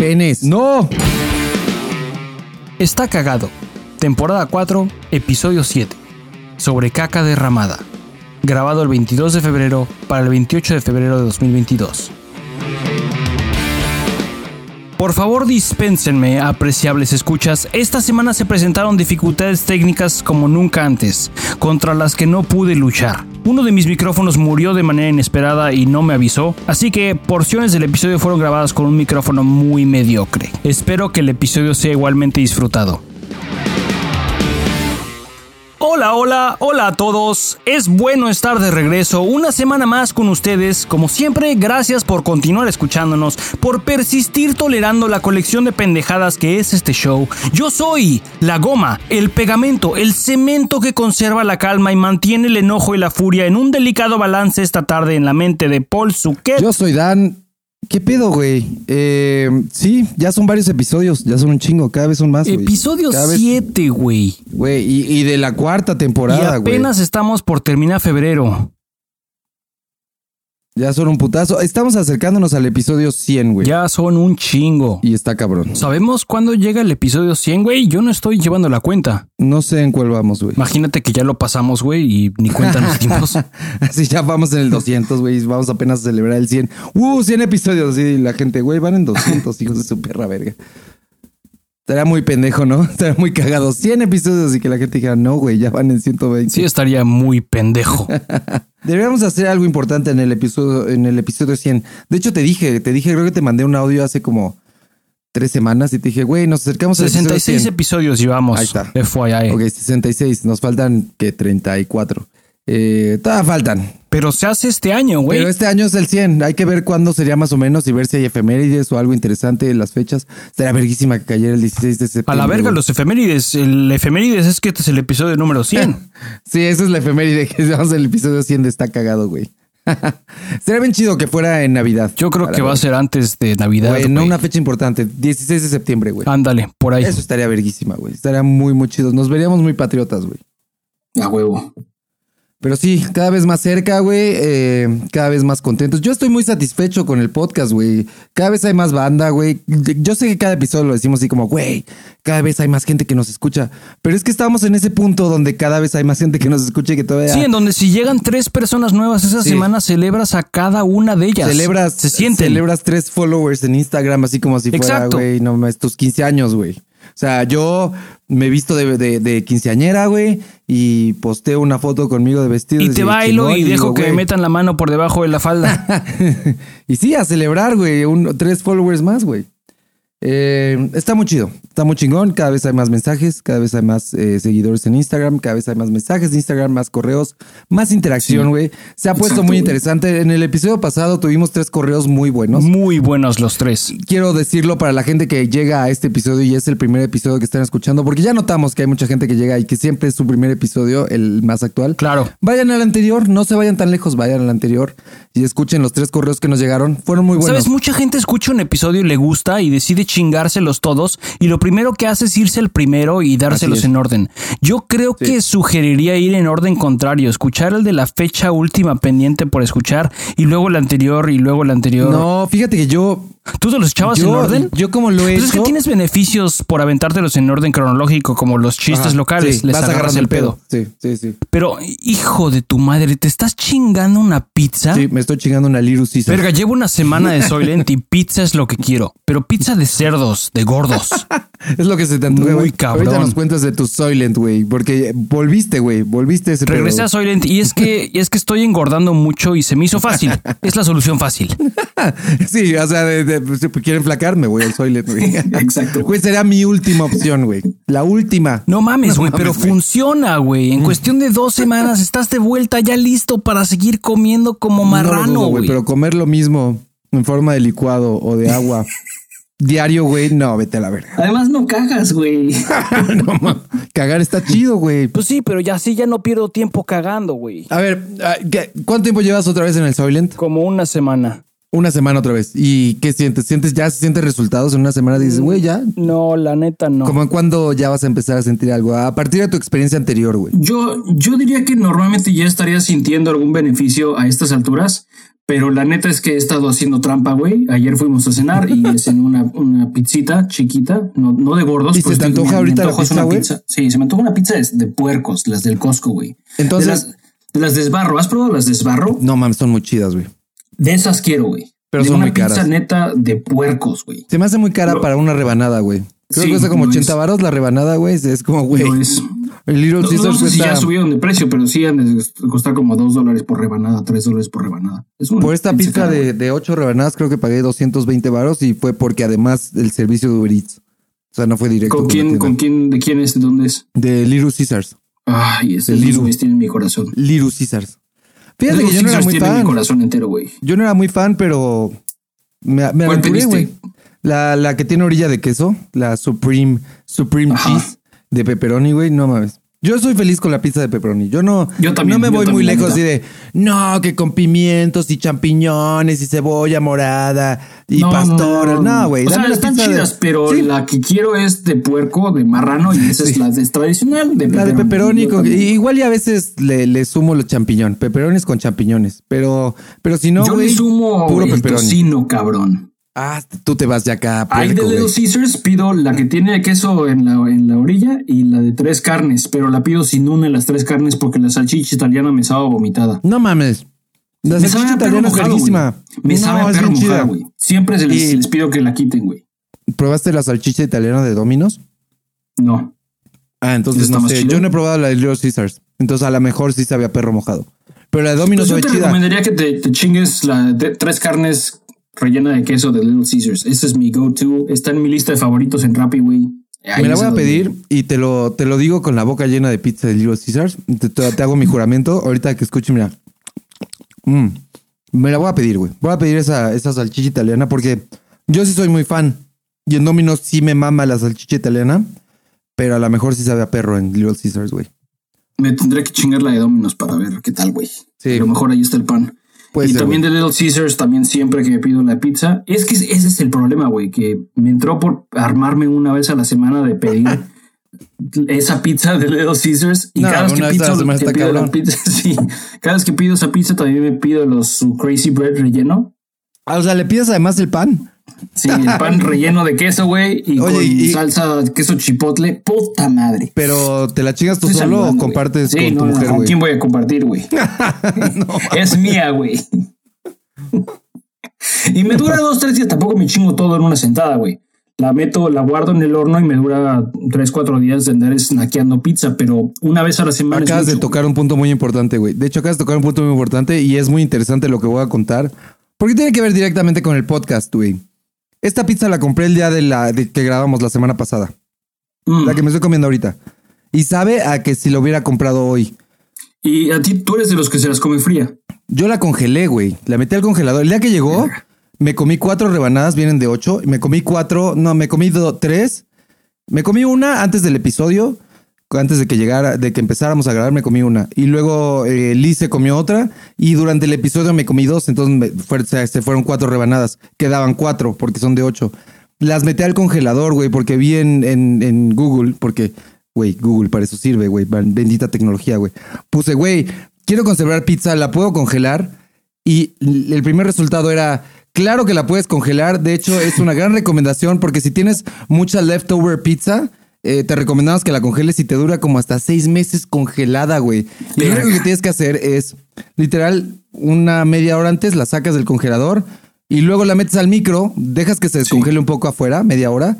Penes. No. Está cagado. Temporada 4, episodio 7. Sobre caca derramada. Grabado el 22 de febrero para el 28 de febrero de 2022. Por favor dispénsenme, apreciables escuchas. Esta semana se presentaron dificultades técnicas como nunca antes, contra las que no pude luchar. Uno de mis micrófonos murió de manera inesperada y no me avisó, así que porciones del episodio fueron grabadas con un micrófono muy mediocre. Espero que el episodio sea igualmente disfrutado. Hola, hola, hola a todos. Es bueno estar de regreso una semana más con ustedes. Como siempre, gracias por continuar escuchándonos, por persistir tolerando la colección de pendejadas que es este show. Yo soy la goma, el pegamento, el cemento que conserva la calma y mantiene el enojo y la furia en un delicado balance esta tarde en la mente de Paul Suquet. Yo soy Dan. ¿Qué pedo, güey? Eh, sí, ya son varios episodios, ya son un chingo, cada vez son más. güey. Episodio Cada vez- 7, güey. Güey, y, y de la cuarta Y temporada, güey. apenas estamos por terminar febrero. Ya son un putazo. Estamos acercándonos al episodio 100, güey. Ya son un chingo. Y está cabrón. ¿Sabemos cuándo llega el episodio 100, güey? Yo no estoy llevando la cuenta. No sé en cuál vamos, güey. Imagínate que ya lo pasamos, güey, y ni cuenta nos dimos. Así ya vamos en el 200, güey. Vamos apenas a celebrar el 100. ¡Uh! 100 episodios. Y la gente, güey, van en 200, hijos de su perra verga. Estaría muy pendejo, ¿no? Estaría muy cagado. 100 episodios y que la gente dijera, no, güey, ya van en 120. Sí, estaría muy pendejo. Deberíamos hacer algo importante en el episodio, en el episodio 100. De hecho, te dije, te dije, creo que te mandé un audio hace como tres semanas y te dije, güey, nos acercamos episodio 66 100. episodios llevamos. Ahí está. FYI. Ok, 66. Nos faltan, que 34. Eh, todavía faltan. Pero se hace este año, güey. Pero este año es el 100. Hay que ver cuándo sería más o menos y ver si hay efemérides o algo interesante en las fechas. Estaría verguísima que cayera el 16 de A septiembre. la verga güey. los efemérides. El efemérides es que este es el episodio número 100. Sí, esa es la efeméride que vamos el episodio 100 de Está Cagado, güey. Sería bien chido que fuera en Navidad. Yo creo que va a ser antes de Navidad. Güey, no una fecha importante. 16 de septiembre, güey. Ándale, por ahí. Eso estaría verguísima, güey. Estaría muy, muy chido. Nos veríamos muy patriotas, güey. A huevo. Pero sí, cada vez más cerca, güey. eh, cada vez más contentos. Yo estoy muy satisfecho con el podcast, güey. Cada vez hay más banda, güey. Yo sé que cada episodio lo decimos así como, güey, cada vez hay más gente que nos escucha. Pero es que estamos en ese punto donde cada vez hay más gente que nos escucha y que todavía... Sí, en donde si llegan tres personas nuevas esa Sí. semana, celebras a cada una de ellas. celebras, Se sienten. celebras tres followers en Instagram, así como si fuera, güey, no mames, tus 15 años, güey. O sea, yo me he visto de, de, de quinceañera, güey, y posteo una foto conmigo de vestido. Y te bailo chingón, y dejo digo, que me metan la mano por debajo de la falda. y sí, a celebrar, güey, un- tres followers más, güey. Eh, está muy chido, está muy chingón. Cada vez hay más mensajes, cada vez hay más eh, seguidores en Instagram, cada vez hay más mensajes de Instagram, más correos, más interacción, güey. Se ha puesto Exacto, muy interesante. En el episodio pasado tuvimos tres correos muy buenos. Muy buenos los tres. Quiero decirlo para la gente que llega a este episodio y es el primer episodio que están escuchando, porque ya notamos que hay mucha gente que llega y que siempre es su primer episodio, el más actual. Claro. Vayan al anterior, no se vayan tan lejos, vayan al anterior y escuchen los tres correos que nos llegaron. Fueron muy buenos. Sabes, mucha gente escucha un episodio y le gusta y decide chingárselos todos y lo primero que hace es irse al primero y dárselos en orden. Yo creo que sugeriría ir en orden contrario, escuchar el de la fecha última pendiente por escuchar y luego el anterior y luego el anterior. No, fíjate que yo. ¿Tú te los echabas yo, en orden? Yo, como lo he Pues es que hecho. tienes beneficios por aventártelos en orden cronológico, como los chistes Ajá, locales. sí, les vas agarras el pedo. Sí, sí, sí. Pero, hijo de tu madre, ¿te estás chingando una pizza? Sí, me estoy chingando una Caesar. Verga, llevo una semana de Soylent y pizza es lo que quiero. Pero pizza de cerdos, de gordos. Es lo que se te antoja, Muy cabrón. Ahorita nos cuentas de tu Soylent, güey, porque volviste, güey, volviste a ese Regresé pedo, a Soylent y es que, y es que estoy engordando mucho y se me hizo fácil. Es la solución fácil. Sí, o sea, de, de- si quieren flacarme, güey, el Soylent, güey. Exacto. Güey, sería mi última opción, güey. La última. No mames, güey, No pero funciona, güey. En cuestión de dos semanas estás de vuelta ya listo para seguir comiendo como No marrano, güey. Pero comer lo mismo en forma de licuado o de agua diario, güey, no, vete a la verga. Además, no cagas, güey. no, ma. Cagar está chido, güey. Pues sí, pero ya sí, ya no pierdo tiempo cagando, güey. A ver, ah, ¿qué- ¿cuánto tiempo llevas otra vez en el Soylent? Como una semana. Una semana otra vez. ¿Y qué sientes? ¿Sientes ya? ¿Sientes resultados en una semana? Dices, güey, ya. No, la neta no. ¿Cómo en cuándo ya vas a empezar a sentir algo? A partir de tu experiencia anterior, güey. Yo, yo diría que normalmente ya estaría sintiendo algún beneficio a estas alturas, Pero la neta es que he estado haciendo trampa, güey. Ayer fuimos a cenar y es en una, una pizzita chiquita, no, no de gordos. ¿Y se te antoja me- me ahorita la pizza, una güey? pizza. Sí, se me antoja una pizza de, de puercos, las del Costco, güey. Entonces- De las, de las desbarro. ¿Has probado las desbarro? No mames, son muy chidas, güey. De esas quiero, güey. Pero de son una muy pizza caras. neta de puercos, güey. Se me hace muy cara Lo- para una rebanada, güey. Creo Sí, que cuesta como no 80 es- varos la rebanada, güey. Es como, güey. No es- El Little No, Caesars no sé si cuesta... ya subieron de precio, pero sí han de costar como dos dólares por rebanada, tres dólares por rebanada. Es Por esta pizza cara, de, de 8 rebanadas creo que pagué 220 varos y fue porque además el servicio de Uber Eats. O sea, no fue directo. ¿Con quién, con quién, de quién es, de dónde es? De Little Caesars. Ay, ese El es Liru. güeyes tienen mi corazón. Little Caesars. Fíjate Little que yo no era muy mi fan. corazón entero, güey. Yo no era muy fan, pero me, me ¿Cuál aventuré, güey. La, la que tiene orilla de queso, la Supreme, Supreme Ajá. Cheese de pepperoni, güey, no mames. Yo soy feliz con la pizza de pepperoni. Yo no, Yo también, no me voy muy lejos de, no, que con pimientos y champiñones y cebolla morada y pastor. No, güey. O sea, dame la están de- chidas, pero Sí, la que quiero es de puerco, de marrano, y esa es la de- tradicional de La de pepperoni, con- también. igual y a veces le, le sumo los champiñones, pepperones con champiñones, pero, pero si no, Yo güey, le sumo puro el pepperoni. tocino, cabrón. Ah, tú te vas de acá. Hay de Little. Caesars, pido la que tiene queso en la, en la orilla y la de tres carnes, pero la pido sin una de las tres carnes porque la salchicha italiana me sabe vomitada. No mames. La Me salchicha italiana es mojado. Me No, sabe a perro chida. güey. Siempre se les, Y- les pido que la quiten, güey. ¿Probaste la salchicha italiana de Domino's? No. Ah, entonces ¿Está no sé. Yo no he probado la de Little Caesars. Entonces a lo mejor sí sabía perro mojado. Pero la de Domino's Pues yo sabe te chida. recomendaría que te, te chingues la de tres carnes rellena de queso de Little Caesars. Ese es mi go-to. Está en mi lista de favoritos en Rappi, güey. Me la voy a pedir y te lo, te lo digo con la boca llena de pizza de Little Caesars. Te, te- te hago mi juramento. Ahorita que escuche, mira. Mm. Me la voy a pedir, güey. Voy a pedir esa, esa salchicha italiana porque yo sí soy muy fan. Y en Domino's sí me mama la salchicha italiana. Pero a lo mejor sí sabe a perro en Little Caesars, güey. Me tendré que chingar la de Domino's para ver qué tal, güey. Sí. A lo mejor ahí está el pan. Y ser, también güey. de Little Caesars, también siempre que me pido la pizza. Es que ese es el problema, güey, que me entró por armarme una vez a la semana de pedir esa pizza de Little Caesars. Y No, cada vez que una vez a la pido, semana que está pido la cabrón. pizza, sí, cada vez que pido esa pizza también me pido los su Crazy Bread relleno. Ah, o sea, le pides además el pan. Sí, el pan relleno de queso, güey, y Oye, con y- salsa queso chipotle. Puta madre. Pero ¿te la chingas tú Estoy solo o compartes Sí, con tu no, no, mujer, ¿Con quién voy a compartir, güey? es mía, güey. y me dura dos, tres días. Tampoco me chingo todo en una sentada, güey. La meto, la guardo en el horno y me dura tres, cuatro días de andar snackeando pizza, pero una vez a la semana. Acabas de tocar un punto muy importante, güey. De hecho, acabas de tocar un punto muy importante y es muy interesante lo que voy a contar. Porque tiene que ver directamente con el podcast, güey. Esta pizza la compré el día de la de que grabamos la semana pasada. Mm. La que me estoy comiendo ahorita. Y sabe a que si lo hubiera comprado hoy. Y a ti, tú eres de los que se las come fría. Yo la congelé, güey. La metí al congelador. El día que llegó, me comí cuatro rebanadas, vienen de ocho. y Me comí cuatro, no, me comí do- tres. Me comí una antes del episodio, antes de que llegara, de que empezáramos a grabar, me comí una. Y luego eh, Liz se comió otra. Y durante el episodio me comí dos. Entonces me se, fueron cuatro rebanadas. Quedaban cuatro porque son de ocho. Las metí al congelador, güey, porque vi en, en, Google, porque, güey, Google para eso sirve, güey. Bendita tecnología, güey. Puse, güey, quiero conservar pizza, la puedo congelar. Y el primer resultado era, claro que la puedes congelar. De hecho, es una gran recomendación porque si tienes mucha leftover pizza, eh, te recomendamos que la congeles y te dura como hasta seis meses congelada, güey. Y lo único que tienes que hacer es, literal, una media hora antes la sacas del congelador y luego la metes al micro, dejas que se descongele un poco afuera, media hora.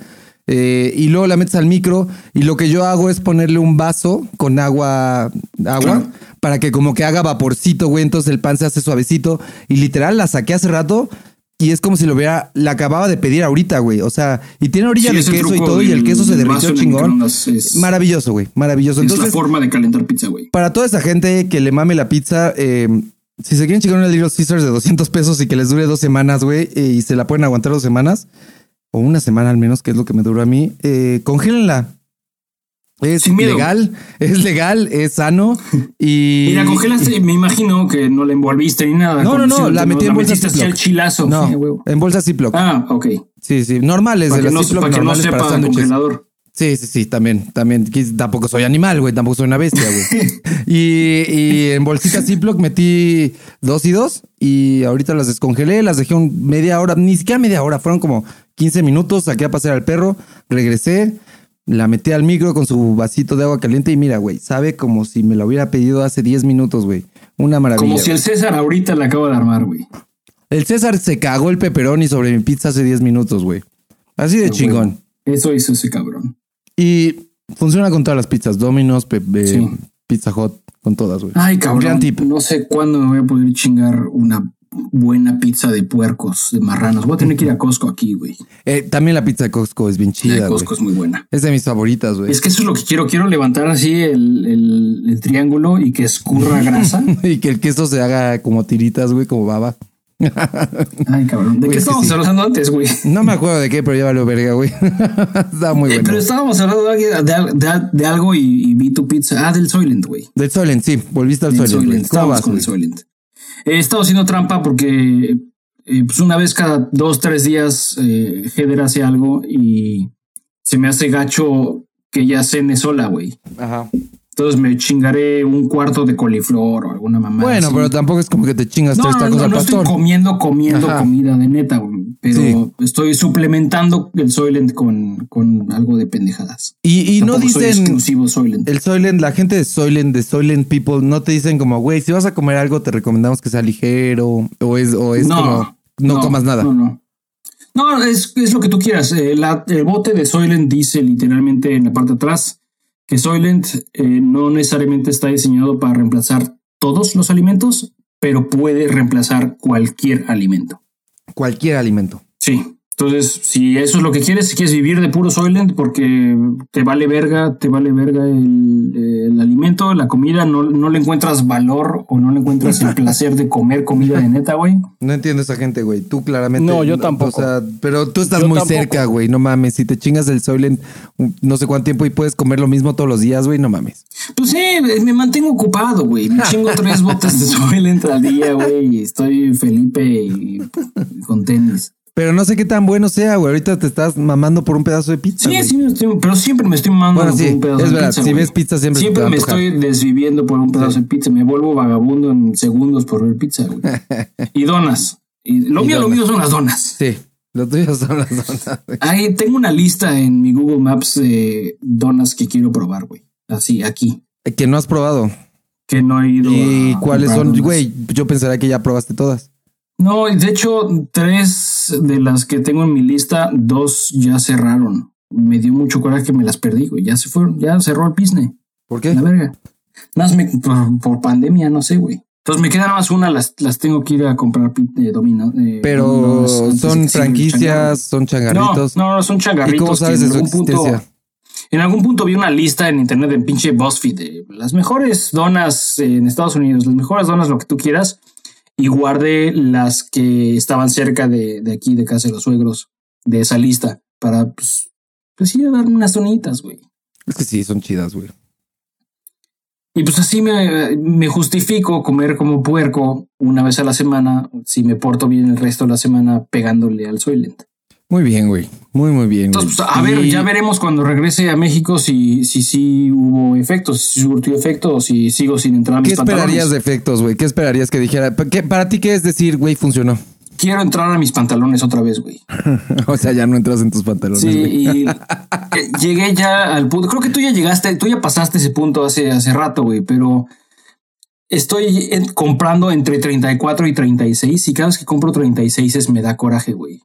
eh, y luego la metes al micro y lo que yo hago es ponerle un vaso con agua, agua para que como que haga vaporcito, güey. Entonces el pan se hace suavecito. Y literal la saqué hace rato y es como si lo hubiera, la acababa de pedir ahorita, güey. O sea, y tiene orilla Sí, de queso y todo y el queso se derritió chingón. es- Maravilloso, güey. Maravilloso. es la Entonces, forma de calentar pizza, güey. para toda esa gente que le mame la pizza, eh, si se quieren chingar una Little Caesars de 200 pesos y que les dure dos semanas, güey, eh, y se la pueden aguantar dos semanas, o una semana al menos, que es lo que me duró a mí, eh, congélenla. Es Sin miedo. legal, es legal, es sano y... Y la congelaste, me imagino que no la envolviste ni nada. No, no, no, la metí en bolsa Ziploc. chilazo. No, Sí, en bolsa Ziploc. Ah, ok. Sí, sí, normales, Para de que las no, Ziploc para que no para sepa sándwiches. congelador. Sí, sí, sí, también, también. Tampoco soy animal, güey, tampoco soy una bestia, güey. y, y, en bolsita Ziploc metí dos y dos y ahorita las descongelé, las dejé un media hora, ni siquiera media hora, fueron como 15 minutos, saqué a pasear al perro, regresé, la metí al micro con su vasito de agua caliente y mira, güey, sabe como si me lo hubiera pedido hace 10 minutos, güey. Una maravilla. Como si el César ahorita la acaba de armar, güey. El César se cagó el pepperoni sobre mi pizza hace 10 minutos, güey. Así de chingón. Eso hizo ese cabrón. Y funciona con todas las pizzas, Domino's, Pizza Hut, con todas, güey. Ay, cabrón. No sé cuándo me voy a poder chingar una buena pizza de puercos, de marranos. Voy a tener que ir a Costco aquí, güey. Eh, también la pizza de Costco es bien chida. La de Costco es muy buena. Es de mis favoritas, güey. Es que eso es lo que quiero. Quiero levantar así el, el triángulo y que escurra grasa. y que el queso se haga como tiritas, güey, como baba. Ay, cabrón. ¿De qué estábamos hablando antes, güey? No me acuerdo de qué, pero valió verga, güey. Estaba muy eh, bueno. pero estábamos hablando de, algo y, vi tu pizza. Ah, del Soylent, güey. Del Soylent, sí. Volviste al Soylent. Estábamos con el Soylent. He estado haciendo trampa porque eh, pues una vez cada dos, tres días eh, Heather hace algo y se me hace gacho que ya cene sola, güey. Ajá. Entonces me chingaré un cuarto de coliflor o alguna mamá. Bueno, pero tampoco es como que te chingas tres tacos no, no, no estoy comiendo, comiendo comida de neta, pero estoy suplementando el Soylent con, con algo de pendejadas. Y, no dicen. exclusivo Soylent. El Soylent, la gente de Soylent, de Soylent People, no te dicen como, güey, si vas a comer algo, te recomendamos que sea ligero o es, o es como, no, comas nada. No, no. No, es, es lo que tú quieras. Eh, el bote de Soylent dice literalmente en la parte de atrás que Soylent eh, no necesariamente está diseñado para reemplazar todos los alimentos, pero puede reemplazar cualquier alimento. Cualquier alimento. Sí. Entonces, si eso es lo que quieres, si quieres vivir de puro Soylent porque te vale verga, te vale verga el, alimento, la comida, no, no, le encuentras valor o no le encuentras el placer de comer comida de neta, güey. No entiendo esa gente, güey. Tú claramente. No, yo tampoco. O sea, pero tú estás muy cerca, güey. No mames. Si te chingas el Soylent no sé cuánto tiempo y puedes comer lo mismo todos los días, güey, no mames. Pues sí, me mantengo ocupado, güey. Me chingo tres botas de Soylent al día, güey. Y estoy Felipe y con tenis. Pero no sé qué tan bueno sea, güey. Ahorita te estás mamando por un pedazo de pizza. Sí, sí, pero siempre me estoy mamando por un pedazo es de pizza. Si ves pizza, siempre Siempre me estoy desviviendo por un pedazo de pizza. Me vuelvo vagabundo en segundos por ver pizza, güey. y donas. Y lo mío, lo mío son las donas. Sí. Lo tuyo son las donas. Ahí tengo una lista en mi Google Maps de donas que quiero probar, güey. Así, aquí. Que no has probado. Que no he ido. ¿Y cuáles son? Güey, yo pensaría que ya probaste todas. No, de hecho, tres de las que tengo en mi lista, dos ya cerraron. Me dio mucho coraje que me las perdí, güey. Ya se fueron, ya cerró el business. ¿Por qué? La verga. Más por, pandemia, no sé, güey. Entonces me quedan más una, las, las tengo que ir a comprar eh, domino. Eh, Pero son franquicias, son changarritos. No, no, son changarritos. ¿Y cómo sabes de su existencia? en algún punto vi una lista en internet en pinche BuzzFeed de las mejores donas en Estados Unidos, las mejores donas, lo que tú quieras y guardé las que estaban cerca de, aquí, de casa de los suegros, de esa lista, para, pues, pues ir a darme unas zonitas, güey. Es que sí, son chidas, güey. Y pues así me, me, justifico comer como puerco una vez a la semana, si me porto bien el resto de la semana pegándole al Soylent. Muy bien, güey. Muy, muy bien. Entonces, pues, a ver, ya veremos cuando regrese a México si sí si, hubo efectos, si surtió efecto o si sigo sin entrar a mis ¿Qué esperarías de efectos, güey? ¿Qué esperarías que dijera? ¿Para ti qué es decir, güey, funcionó? Quiero entrar a mis pantalones otra vez, güey. o sea, ya no entras en tus pantalones. Sí, y eh, llegué ya al punto. Creo que tú ya llegaste, tú ya pasaste ese punto hace, hace rato, güey, pero estoy comprando entre 34 y 36 y cada vez que compro 36 me da coraje, güey.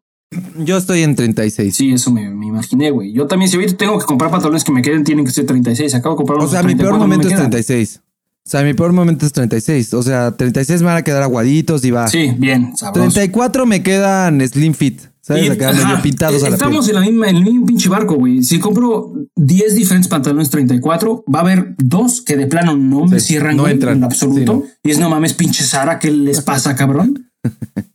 Yo estoy en 36. Sí, eso me, imaginé, güey. Yo también, si ahorita tengo que comprar pantalones que me queden, tienen que ser 36. Acabo de comprar unos O sea, mi peor momento es 36. O sea, mi peor momento es 36. O sea, 36 me van a quedar aguaditos y va. Sí, bien, sabroso. 34 me quedan slim fit. ¿Sabes? Acá medio pintados a la Estamos en, la misma, en el mismo pinche barco, güey. Si compro 10 diferentes pantalones 34, va a haber dos que de plano no me cierran no entran. en absoluto. Y es no mames, pinche Sara, ¿qué les pasa, cabrón?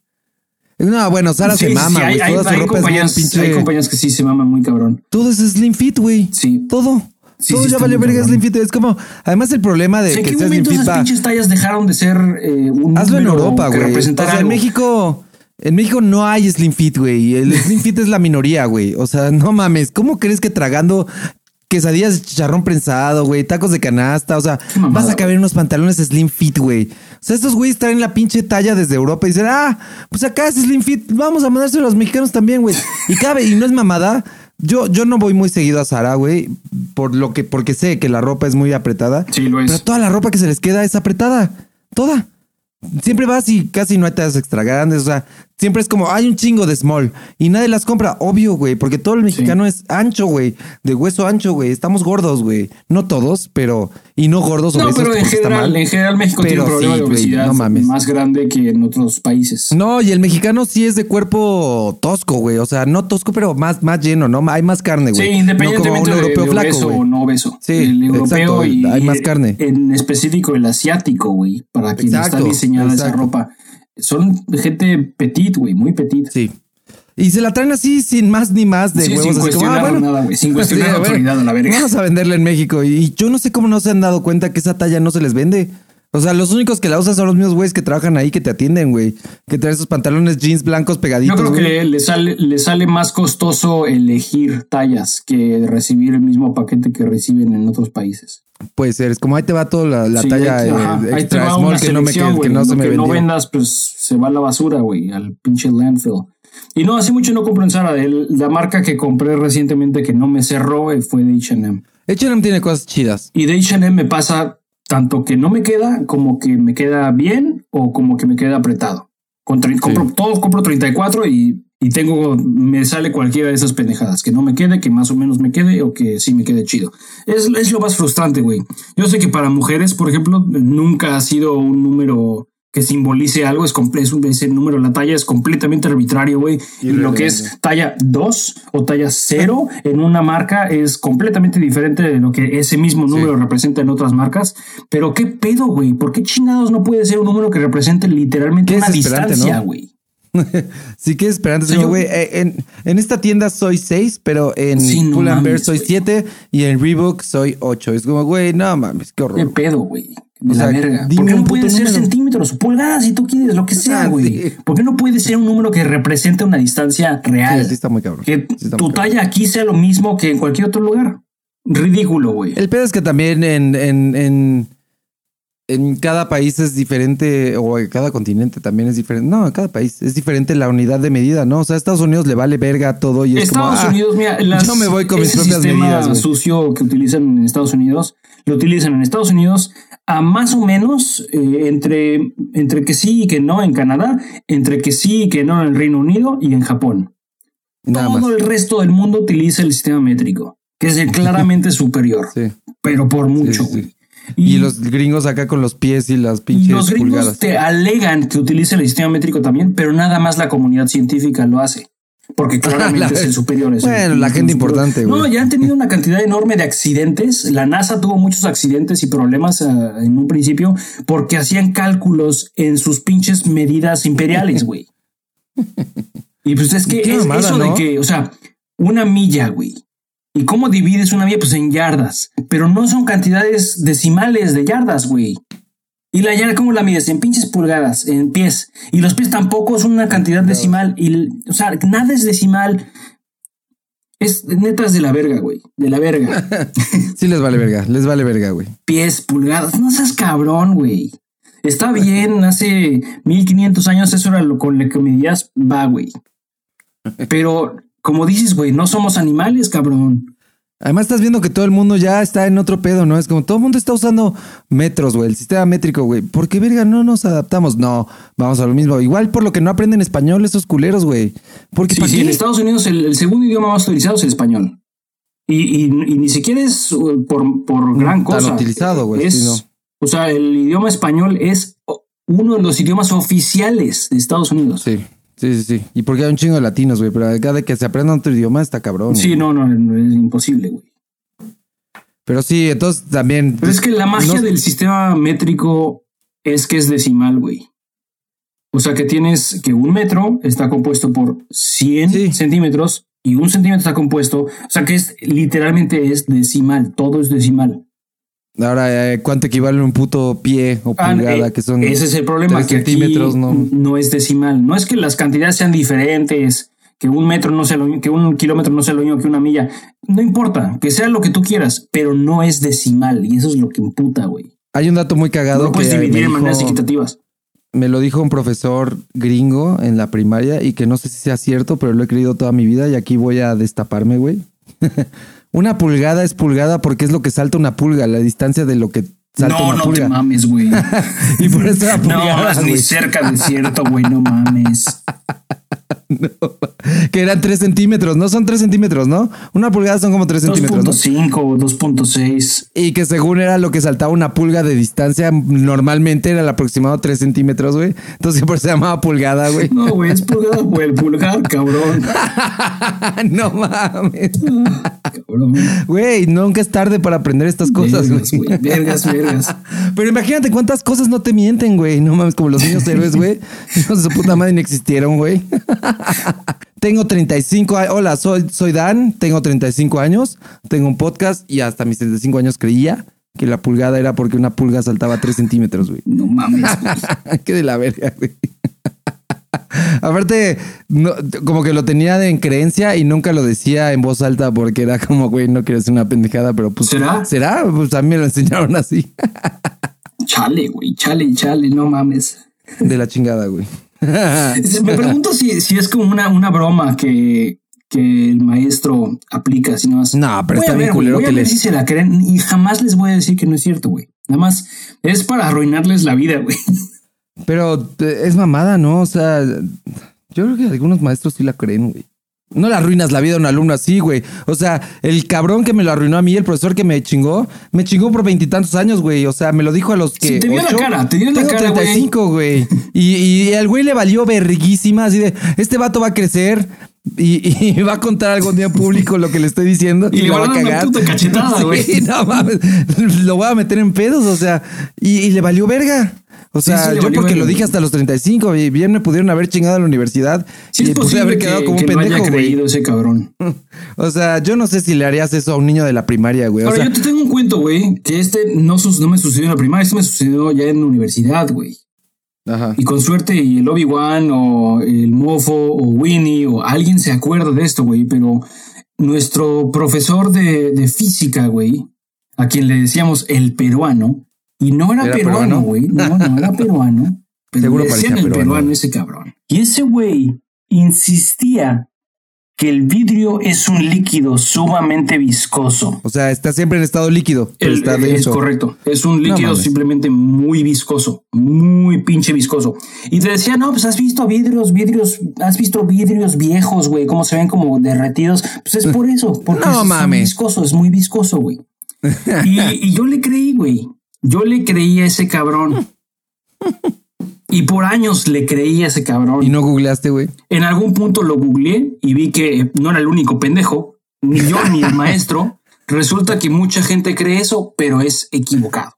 No, bueno, Sara se mama, güey. Hay, hay, compañías, pinche... hay compañías que sí se maman muy cabrón. Todo es slim fit, güey. Sí. Todo. Sí, todo ya vale verga slim fit. Es como, además el problema de que sea slim fit esas pinches tallas dejaron de ser eh, un Hazlo en Europa, güey. O sea, en México... En México no hay slim fit, güey. El slim fit es la minoría, güey. O sea, no mames. ¿Cómo crees que tragando quesadillas de chicharrón prensado, güey, tacos de canasta, o sea, mamada, vas a caber unos pantalones slim fit, güey. O sea, estos güeyes traen la pinche talla desde Europa y dicen, ah, pues acá es slim fit, vamos a mandárselo a los mexicanos también, güey. Y cabe, y no es mamada. Yo, yo no voy muy seguido a Zara, güey, por lo que, porque sé que la ropa es muy apretada. Sí, lo es. Pero toda la ropa que se les queda es apretada. Toda. Siempre vas y casi no hay tallas extra grandes. O sea, siempre es como hay un chingo de small y nadie las compra. Obvio, güey, porque todo el mexicano es ancho, güey, de hueso ancho, güey. Estamos gordos, güey. No todos, pero. Y no gordos No, obesos pero en general, en general México tiene un problema sí, de obesidad no mames. más grande que en otros países. No, y el mexicano sí es de cuerpo tosco, güey. O sea, no tosco, pero más, más lleno, ¿no? Hay más carne, Sí, güey. independientemente no como un de, europeo de flaco, obeso o no obeso. Sí, el europeo exacto, y hay más carne. En específico el asiático, güey, para quien está Exacto, diseñada esa ropa. Son gente petit, güey, muy petit. Sí. Y se la traen así sin más ni más de Sí, huevos. sin como, cuestionar ah, bueno. nada, güey, sin cuestionar Sí, la a ver, autoridad a la verga. Vamos a venderla en México. Y yo no sé cómo no se han dado cuenta que esa talla no se les vende. O sea, los únicos que la usan son los mismos güeyes que trabajan ahí, que te atienden, güey. Que traen esos pantalones jeans blancos Yo pegaditos. creo güey. que le sale, le sale más costoso elegir tallas que recibir el mismo paquete que reciben en otros países. Puede ser. Es como ahí te va toda la, la Sí, talla ahí eh, ahí te extra va small una que no, me, que se me que no vendas, pues se va a la basura, güey, al pinche landfill. Y no, hace mucho no compro en Zara. El- la marca que compré recientemente que no me cerró eh, fue de H&M. H&M tiene cosas chidas. Y de H&M me pasa tanto que no me queda como que me queda bien o como que me queda apretado. Con compro, todos compro 34 y, y tengo, me sale cualquiera de esas pendejadas. Que no me quede, que más o menos me quede o que sí me quede chido. Es, es lo más frustrante, güey. Yo sé que para mujeres, por ejemplo, nunca ha sido un número que simbolice algo. Es complejo, ese número, la talla es completamente arbitrario, güey. Y lo que es talla 2 o talla 0 en una marca es completamente diferente de lo que ese mismo número representa en otras marcas. Pero qué pedo, güey. ¿Por qué chingados no puede ser un número que represente literalmente Qué una distancia, ¿no? güey? Sí que esperando. Sí, güey, eh, en, en esta tienda soy 6, pero en Sí, no Pull and Bear mames, soy güey. 7 y en Reebok soy 8. Es como, güey, no mames, qué ¿Qué horror. pedo, güey? O la sea, verga. ¿Por qué no puede ser número. centímetros pulgadas si tú quieres, lo que sea, Ah, güey? ¿Por qué no puede ser un número que represente una distancia real? Sí, sí está muy cabrón. Que Sí está tu cabrón. talla aquí sea lo mismo que en cualquier otro lugar. Ridículo, güey. El pedo es que también en, en, en, en cada país es diferente, o en cada continente también es diferente. No, en cada país es diferente la unidad de medida, ¿no? O sea, a Estados Unidos le vale verga todo y es Estados como. ah, Unidos, mira, las- yo me voy con mis propias sistema medidas, sucio que utilizan en Estados Unidos, lo utilizan en Estados Unidos a más o menos eh, entre, entre que sí y que no en Canadá, entre que sí y que no en el Reino Unido y en Japón. Nada Todo más. el resto del mundo utiliza el sistema métrico, que es el claramente superior, Sí. pero por mucho. sí, sí. Y, los gringos acá con los pies y las y pinches los gringos pulgadas. te alegan que utiliza el sistema métrico también, pero nada más la comunidad científica lo hace. Porque claramente La- es el superior. es el- Bueno, la gente importante, güey. No, ya han tenido una cantidad enorme de accidentes. La NASA tuvo muchos accidentes y problemas ah, en un principio porque hacían cálculos en sus pinches medidas imperiales, güey. Y pues es que es eso de que, o sea, una milla, güey. ¿Y cómo divides una milla? Pues en yardas. Pero no son cantidades decimales de yardas, güey. Y la yarda, ¿cómo la mides? En pinches pulgadas, en pies. Y los pies tampoco son una cantidad decimal. Y, o sea, nada es decimal. Es netas de la verga, güey. De la verga. Sí les vale verga, les vale verga, güey. pies, pulgadas. No seas cabrón, güey. Está bien, hace 1500 años eso era lo con lo que medías, va, güey. Pero, como dices, güey, no somos animales, cabrón. Además estás viendo que todo el mundo ya está en otro pedo, ¿no? Es como todo el mundo está usando metros, güey, el sistema métrico, güey. ¿Por qué, verga, no nos adaptamos? No, vamos a lo mismo. Igual por lo que no aprenden español esos culeros, güey. Porque Sí, ¿para sí, en Estados Unidos el, el segundo idioma más utilizado es el español. Y, y- y ni siquiera es uh, por, por gran tan cosa. utilizado, güey, Es- sí, no. O sea, el idioma español es uno de los idiomas oficiales de Estados Unidos. Sí, sí, sí, sí. Y porque hay un chingo de latinos, güey. Pero de que se aprenda otro idioma está cabrón. Sí, güey. no, no, no, es imposible, güey. Pero sí, entonces también. Pero es que la magia no- del sistema métrico es que es decimal, güey. O sea que tienes que un metro está compuesto por 100 Sí. centímetros y un centímetro está compuesto, o sea que es literalmente es decimal, todo es decimal. Ahora, eh, ¿cuánto equivale un puto pie o Ah, pulgada? eh, que son. ese es el problema, que aquí centímetros, ¿no? no es decimal. No es que las cantidades sean diferentes, que un metro no sea lo que un kilómetro no sea lo mismo que una milla. No importa, que sea lo que tú quieras, pero no es decimal y eso es lo que imputa, güey. Hay un dato muy cagado No que puedes dividir me en maneras equitativas. me lo dijo un profesor gringo en la primaria y que no sé si sea cierto, pero lo he creído toda mi vida y aquí voy a destaparme, güey. una pulgada es pulgada porque es lo que salta una pulga, la distancia de lo que salta No, una no pulga. te mames, güey. y por eso era No, pulgada, es ni cerca de cierto, güey, no mames. que eran tres centímetros, no son tres centímetros, ¿no? Una pulgada son como tres centímetros, ¿no? 2.5 o 2.6. Y que según era lo que saltaba una pulga de distancia, normalmente era el aproximado 3 centímetros, güey. Entonces por eso se llamaba pulgada, güey. No, güey, es pulgada por el pulgar, cabrón. no mames. Cabrón. Güey, nunca es tarde para aprender estas cosas, Vergas, güey. güey. Vergas, vergas. Pero imagínate cuántas cosas no te mienten, güey. No mames, como los niños héroes, güey. Hijos de su puta madre ni existieron, güey. Tengo 35 años. Hola, soy, soy Dan, tengo 35 años, tengo un podcast y hasta mis 35 años creía que la pulgada era porque una pulga saltaba 3 centímetros, güey. No mames. Qué de la verga, güey. Aparte, no, como que lo tenía en creencia y nunca lo decía en voz alta porque era como, güey, no quiero ser una pendejada, pero pues. ¿Será? ¿Será? Pues a mí me lo enseñaron así. Chale, güey, chale, chale, no mames. De la chingada, güey. Me pregunto si, si es como una, una broma que, que el maestro aplica, si no más. No, pero Voy está a bien ver, culero voy a que ver le- si se la creen y jamás les voy a decir que no es cierto, güey. Nada más es para arruinarles la vida, güey. Pero eh, es mamada, ¿no? O sea, yo creo que algunos maestros sí la creen, güey. No le arruinas la vida a un alumno así, güey. O sea, el cabrón que me lo arruinó a mí, el profesor que me chingó, me chingó por veintitantos años, güey. O sea, me lo dijo a los que. Sí, te vio la cara, te vio la cara, güey. 35, güey. Y, y al güey le valió verguísima, así de, este vato va a crecer y, y va a contar algún día en público lo que le estoy diciendo. Y le lo va a dar una puta cachetada, Sí, no mames. Lo voy a meter en pedos, o sea, y, y le valió verga. O sea, yo porque lo dije hasta los 35 y bien me pudieron haber chingado a la universidad Sí y es posible haber que, quedado como un que no haya pendejo, creído ese cabrón. O sea, yo no sé si le harías eso a un niño de la primaria, güey. O Ahora, sea, yo te tengo un cuento, güey, que este no, no me sucedió en la primaria, este me sucedió ya en la universidad, güey. ajá. Y con suerte, y el Obi-Wan o el Mofo o Winnie o alguien se acuerda de esto, güey. Pero nuestro profesor de, de física, güey, a quien le decíamos el peruano, y no era, ¿Era peruano, güey, no, no era peruano, pero Seguro le decían el peruano. peruano ese cabrón. Y ese güey insistía que el vidrio es un líquido sumamente viscoso. O sea, está siempre en estado líquido, pero El- está es correcto. Es un líquido simplemente muy viscoso, muy pinche viscoso. Y te decía, no, pues has visto vidrios, vidrios, has visto vidrios viejos, güey, cómo se ven como derretidos. Pues es por eso, porque No es, mames. viscoso, es muy viscoso, güey. Y, y yo le creí, güey. Yo le creí a ese cabrón. Y por años le creí a ese cabrón. Y no googleaste, güey. En algún punto lo googleé y vi que no era el único pendejo, ni yo ni el maestro. Resulta que mucha gente cree eso, pero es equivocado.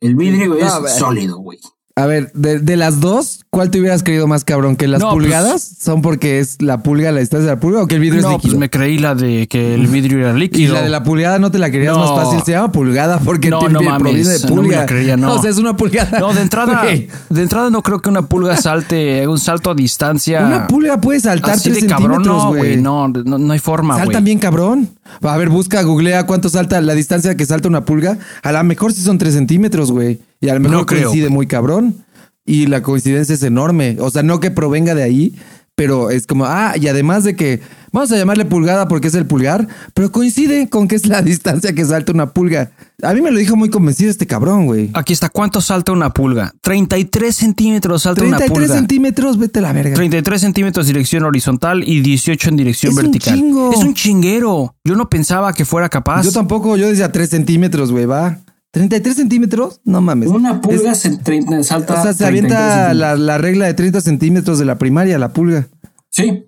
El vidrio es sólido, güey. A ver, de, de las dos, ¿cuál te hubieras creído más cabrón? ¿Que las No, pues- pulgadas son porque es la pulga, la distancia de la pulga o que el vidrio es No, líquido? pues me creí la de que el vidrio era Y líquido. la de la pulgada no te la querías No. más fácil. Se llama pulgada porque No, tiene- no proviene de no me pulga. la creía, no. O sea, es una pulgada. No, de entrada, de entrada no creo que una pulga salte un salto a distancia. Una pulga puede saltar así 3 de cabrón, no, güey. No, no, no hay forma. Saltan bien cabrón. A ver, busca, googlea cuánto salta la distancia que salta una pulga. A lo mejor sí son 3 centímetros, güey. Y a lo mejor No creo. coincide muy cabrón. Y la coincidencia es enorme. O sea, no que provenga de ahí, pero es como, ah, y además de que vamos a llamarle pulgada porque es el pulgar, pero coincide con que es la distancia que salta una pulga. A mí me lo dijo muy convencido este cabrón, güey. Aquí está, ¿cuánto salta una pulga? 33 centímetros salta una 33 pulga. centímetros, vete a la verga. 33 centímetros dirección horizontal y 18 en dirección Es un vertical. chingo. Es un chinguero. Yo no pensaba que fuera capaz. Yo tampoco, yo decía 3 centímetros, güey, va. ¿33 centímetros? No mames. Una pulga Es- se treinta- salta. o sea, se 33 avienta la, la regla de 30 centímetros de la primaria, la pulga. Sí.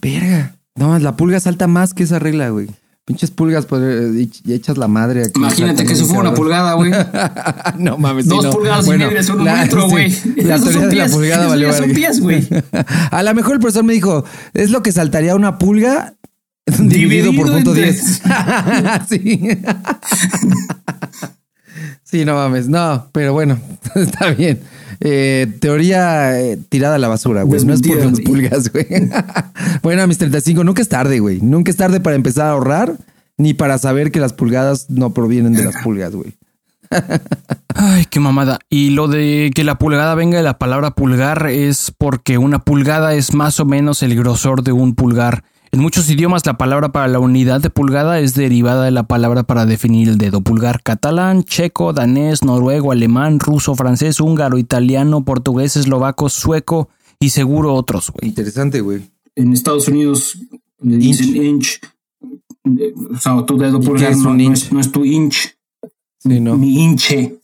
Verga. No, la pulga salta más que esa regla, güey. Pinches pulgas pues, y echas la madre aquí. Imagínate que eso fue una pulgada, güey. no mames. sí, Dos no. pulgadas y media son un la- metro, sí, güey. La Esos teoría de la pulgada valió son pies, güey. A lo mejor el profesor me dijo, es lo que saltaría una pulga dividido por Dividido punto entre- 10. sí. Sí, no mames, no, pero bueno, está bien. Eh, teoría eh, tirada a la basura, güey. No es por las pulgas, güey. bueno, a mis 35, nunca es tarde, güey. Nunca es tarde para empezar a ahorrar, ni para saber que las pulgadas no provienen de las pulgas, güey. Ay, qué mamada. Y lo de que la pulgada venga de la palabra pulgar es porque una pulgada es más o menos el grosor de un pulgar. En muchos idiomas la palabra para la unidad de pulgada es derivada de la palabra para definir el dedo pulgar. Catalán, checo, danés, noruego, alemán, ruso, francés, húngaro, italiano, portugués, eslovaco, sueco y seguro otros, güey. Interesante, güey. En Estados Unidos le dicen inch. O sea, tu dedo ¿Y pulgar es no, es, no es tu inch, Sí, ¿no? ni inche.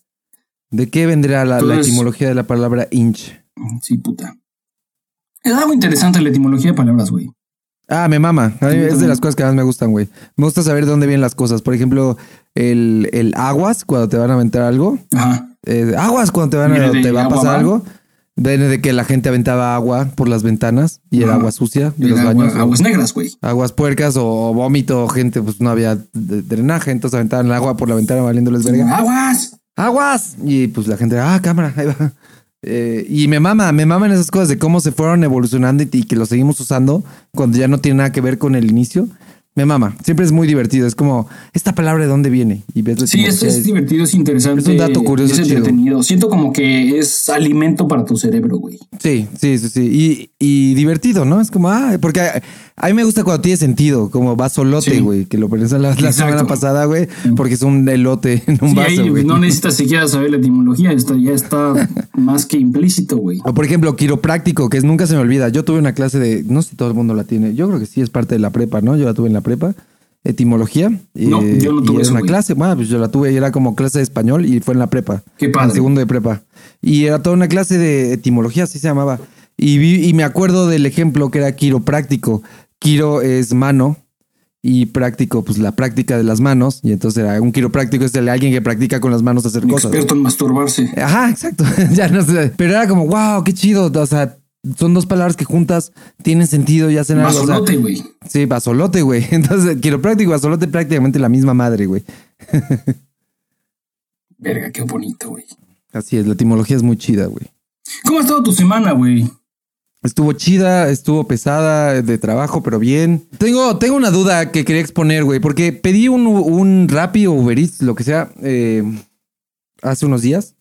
¿De qué vendrá la, etimología de la palabra inch? Sí, puta. Es algo interesante la etimología de palabras, güey. Ah, me mama. A mí es de las cosas que más me gustan, güey. Me gusta saber de dónde vienen las cosas. Por ejemplo, el, el aguas, cuando te van a aventar algo. Ajá. Eh, aguas, cuando te, van a, te va a pasar algo. Viene de que la gente aventaba agua por las ventanas y era Ajá. agua sucia de los agua- baños. aguas negras, güey. aguas puercas o, vómito, gente, pues no había drenaje, entonces aventaban el agua por la ventana valiéndoles verga. Aguas. ¡Aguas! Y pues la gente, ah, cámara, ahí va. Eh, y me mama, me maman esas cosas de cómo se fueron evolucionando y, y que lo seguimos usando cuando ya no tiene nada que ver con el inicio. Me mama, siempre es muy divertido. Es como, ¿esta palabra de dónde viene? Y ves Sí, es, divertido, es interesante. Es un dato curioso, Es chido. entretenido. Siento como que es alimento para tu cerebro, güey. Sí, sí, sí, sí. Y, y divertido, ¿no? Es como, ah, porque a, a mí me gusta cuando tiene sentido, como vasolote, Sí. güey, que lo pensé la, la semana pasada, güey, porque es un elote en un Sí, vaso, ahí güey. no necesitas siquiera saber la etimología, esto ya está más que implícito, güey. O por ejemplo, quiropráctico, que es, nunca se me olvida. Yo tuve una clase de, no sé si todo el mundo la tiene, yo creo que sí es parte de la prepa, ¿no? Yo la tuve en la prepa, etimología. No, eh, yo no y tuve era eso, una güey. clase, bueno, pues yo la tuve y era como clase de español y fue en la prepa. Qué padre. En segundo de prepa. Y era toda una clase de etimología, así se llamaba. Y, vi- y me acuerdo del ejemplo que era quiropráctico. Quiro es mano y práctico, pues la práctica de las manos. Y entonces era un quiropráctico es el alguien que practica con las manos hacer Un cosas. experto en masturbarse. Ajá, exacto. ya no sé. Pero era como, wow, qué chido. O sea, son dos palabras que juntas tienen sentido y hacen algo. o sea, Basolote, güey. sí, basolote, güey. Entonces, quiropráctico y basolote prácticamente la misma madre, güey. Verga, qué bonito, güey. Así es, la etimología es muy chida, güey. ¿Cómo ha estado tu semana, güey? Estuvo chida, estuvo pesada de trabajo, pero bien. Tengo, tengo una duda que quería exponer, güey, porque pedí un, un Rappi o Uber Eats, lo que sea, eh, hace unos días.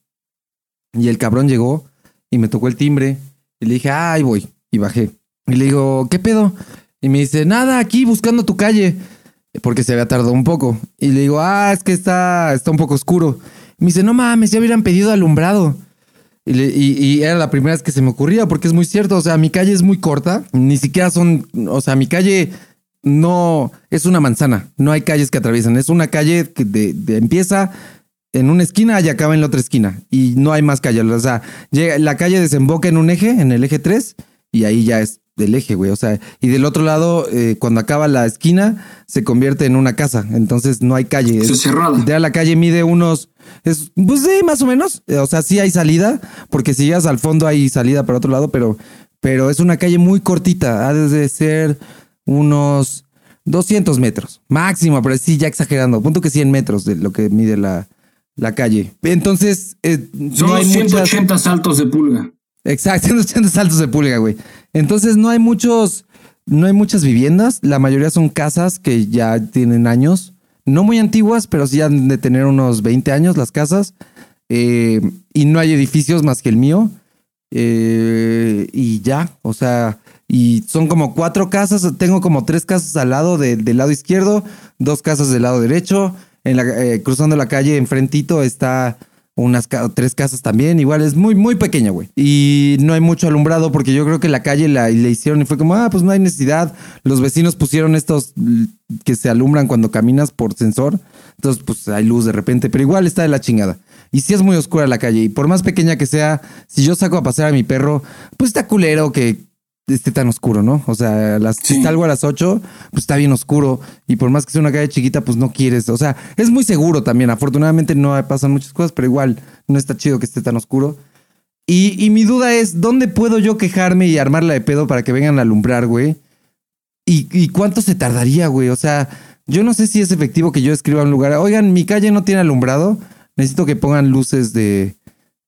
Y el cabrón llegó y me tocó el timbre. Y le dije, ah, ahí voy. Y bajé. Y le digo, ¿qué pedo? Y me dice, nada, aquí buscando tu calle. Porque se había tardado un poco. Y le digo, ah, es que está, está un poco oscuro. Y me dice, no mames, ya hubieran pedido alumbrado. Y, y- era la primera vez que se me ocurría, porque es muy cierto. O sea, mi calle es muy corta. Ni siquiera son. O sea, mi calle no es una manzana. No hay calles que atraviesan. Es una calle que de- empieza en una esquina y acaba en la otra esquina. Y no hay más calles. O sea, llega, la calle desemboca en un eje, en el eje 3, y ahí ya es del eje, güey. O sea, y del otro lado, eh, cuando acaba la esquina, se convierte en una casa. Entonces no hay calle. Es cerrada. Literal, la calle mide unos. Es, pues sí, más o menos. O sea, sí hay salida, porque si llegas al fondo hay salida para otro lado, pero, pero es una calle muy cortita. Ha de ser unos 200 metros máximo, pero sí, ya exagerando. Punto que 100 metros de lo que mide la, la calle. Entonces, eh, Son no hay los muchas. 180 saltos de pulga. Exacto, 180 saltos de pulga, güey. Entonces no hay muchos, no hay muchas viviendas. La mayoría son casas que ya tienen años. No muy antiguas, pero sí han de tener unos 20 años las casas. Eh, y no hay edificios más que el mío. Eh, y ya, o sea, y son como cuatro casas. Tengo como tres casas al lado de- del lado izquierdo, dos casas del lado derecho. En la, eh, cruzando la calle enfrentito está unas tres casas también. Igual es muy, muy pequeña, güey. Y no hay mucho alumbrado porque yo creo que la calle la, le hicieron y fue como, ah, pues no hay necesidad. Los vecinos pusieron estos que se alumbran cuando caminas por sensor. Entonces, pues hay luz de repente, pero igual está de la chingada. Y sí es muy oscura la calle. Y por más pequeña que sea, si yo saco a pasear a mi perro, pues está culero que esté tan oscuro, ¿no? O sea, a las, Sí. si salgo a las 8, pues está bien oscuro. Y por más que sea una calle chiquita, pues no quieres. O sea, es muy seguro también. Afortunadamente no pasan muchas cosas, pero igual no está chido que esté tan oscuro. Y, y mi duda es, ¿dónde puedo yo quejarme y armarla de pedo para que vengan a alumbrar, güey? ¿Y, y cuánto se tardaría, güey? O sea, yo no sé si es efectivo que yo escriba a un lugar, oigan, mi calle no tiene alumbrado, Necesito que pongan luces de...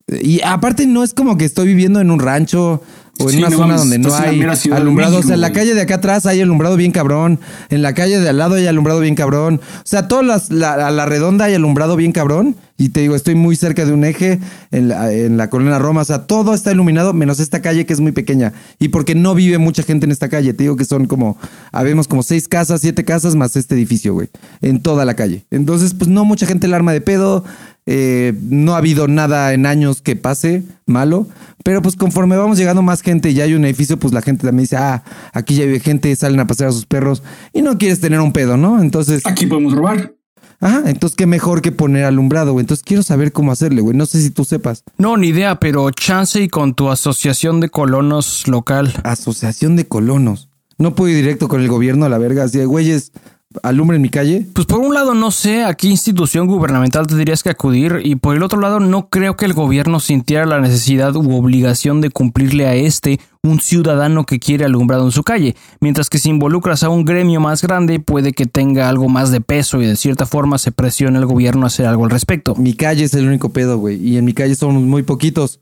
Y aparte no es como que estoy viviendo en un rancho o en Sí, una no zona donde no la hay alumbrado. o sea, en la calle de acá atrás hay alumbrado bien cabrón. En la calle de al lado hay alumbrado bien cabrón. O sea, todas las, la, a la redonda hay alumbrado bien cabrón. Y te digo, estoy muy cerca de un eje en la, en la colonia Roma. O sea, todo está iluminado menos esta calle que es muy pequeña. Y porque no vive mucha gente en esta calle. Te digo que son como, habemos como seis casas, siete casas más este edificio, güey. En toda la calle. Entonces, pues no mucha gente el arma de pedo. Eh, no ha habido nada en años que pase malo, pero pues conforme vamos llegando más gente y ya hay un edificio, pues la gente también dice, ah, aquí ya vive gente, salen a pasear a sus perros y no quieres tener un pedo, ¿no? Entonces, Aquí podemos robar. ajá, entonces qué mejor que poner alumbrado, güey. Entonces quiero saber cómo hacerle, güey. No sé si tú sepas. No, ni idea, pero chance y con tu asociación de colonos local. Asociación de colonos. No puedo ir directo con el gobierno a la verga, así de, güeyes, alumbren mi calle. Pues por un lado no sé a qué institución gubernamental tendrías que acudir y por el otro lado no creo que el gobierno sintiera la necesidad u obligación de cumplirle a este un ciudadano que quiere alumbrado en su calle, mientras que si involucras a un gremio más grande puede que tenga algo más de peso y de cierta forma se presione al gobierno a hacer algo al respecto. Mi calle es el único pedo, güey. Y en mi calle somos muy poquitos.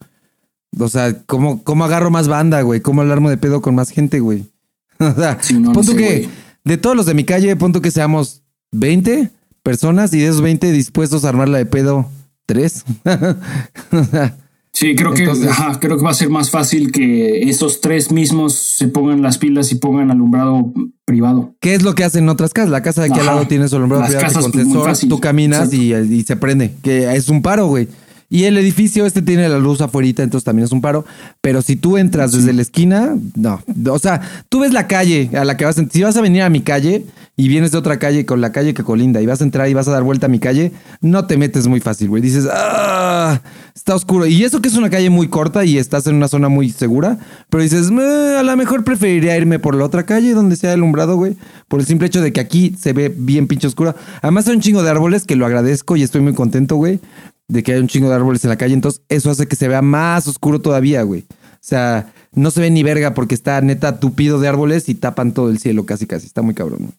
O sea, ¿cómo, cómo agarro más banda, güey? ¿Cómo alarmo de pedo con más gente, güey? o sea, Sí, no, no punto sé, que güey. De todos los de mi calle, punto que seamos 20 personas y de esos 20 dispuestos a armarla de pedo, 3. Sí, creo que, Entonces- ajá, creo que va a ser más fácil que esos tres mismos se pongan las pilas y pongan alumbrado privado. ¿Qué es lo que hacen en otras casas? La casa de aquí al lado tiene su alumbrado Las privado que casas, con pues, muy sensor, tú caminas y, y se prende, que es un paro, güey. Y el edificio este tiene la luz afuera, entonces también es un paro. Pero si tú entras desde la esquina, no. O sea, tú ves la calle a la que vas a... Si vas a venir a mi calle y vienes de otra calle con la calle que colinda y vas a entrar y vas a dar vuelta a mi calle, no te metes muy fácil, güey. Dices, ah, está oscuro. Y eso que es una calle muy corta y estás en una zona muy segura, pero dices, "Eh, a lo mejor preferiría irme por la otra calle donde sea alumbrado, güey. Por el simple hecho de que aquí se ve bien pinche oscuro. Además hay un chingo de árboles que lo agradezco y estoy muy contento, güey, de que hay un chingo de árboles en la calle. Entonces eso hace que se vea más oscuro todavía, güey. O sea, no se ve ni verga porque está neta tupido de árboles y tapan todo el cielo casi casi. Está muy cabrón, güey.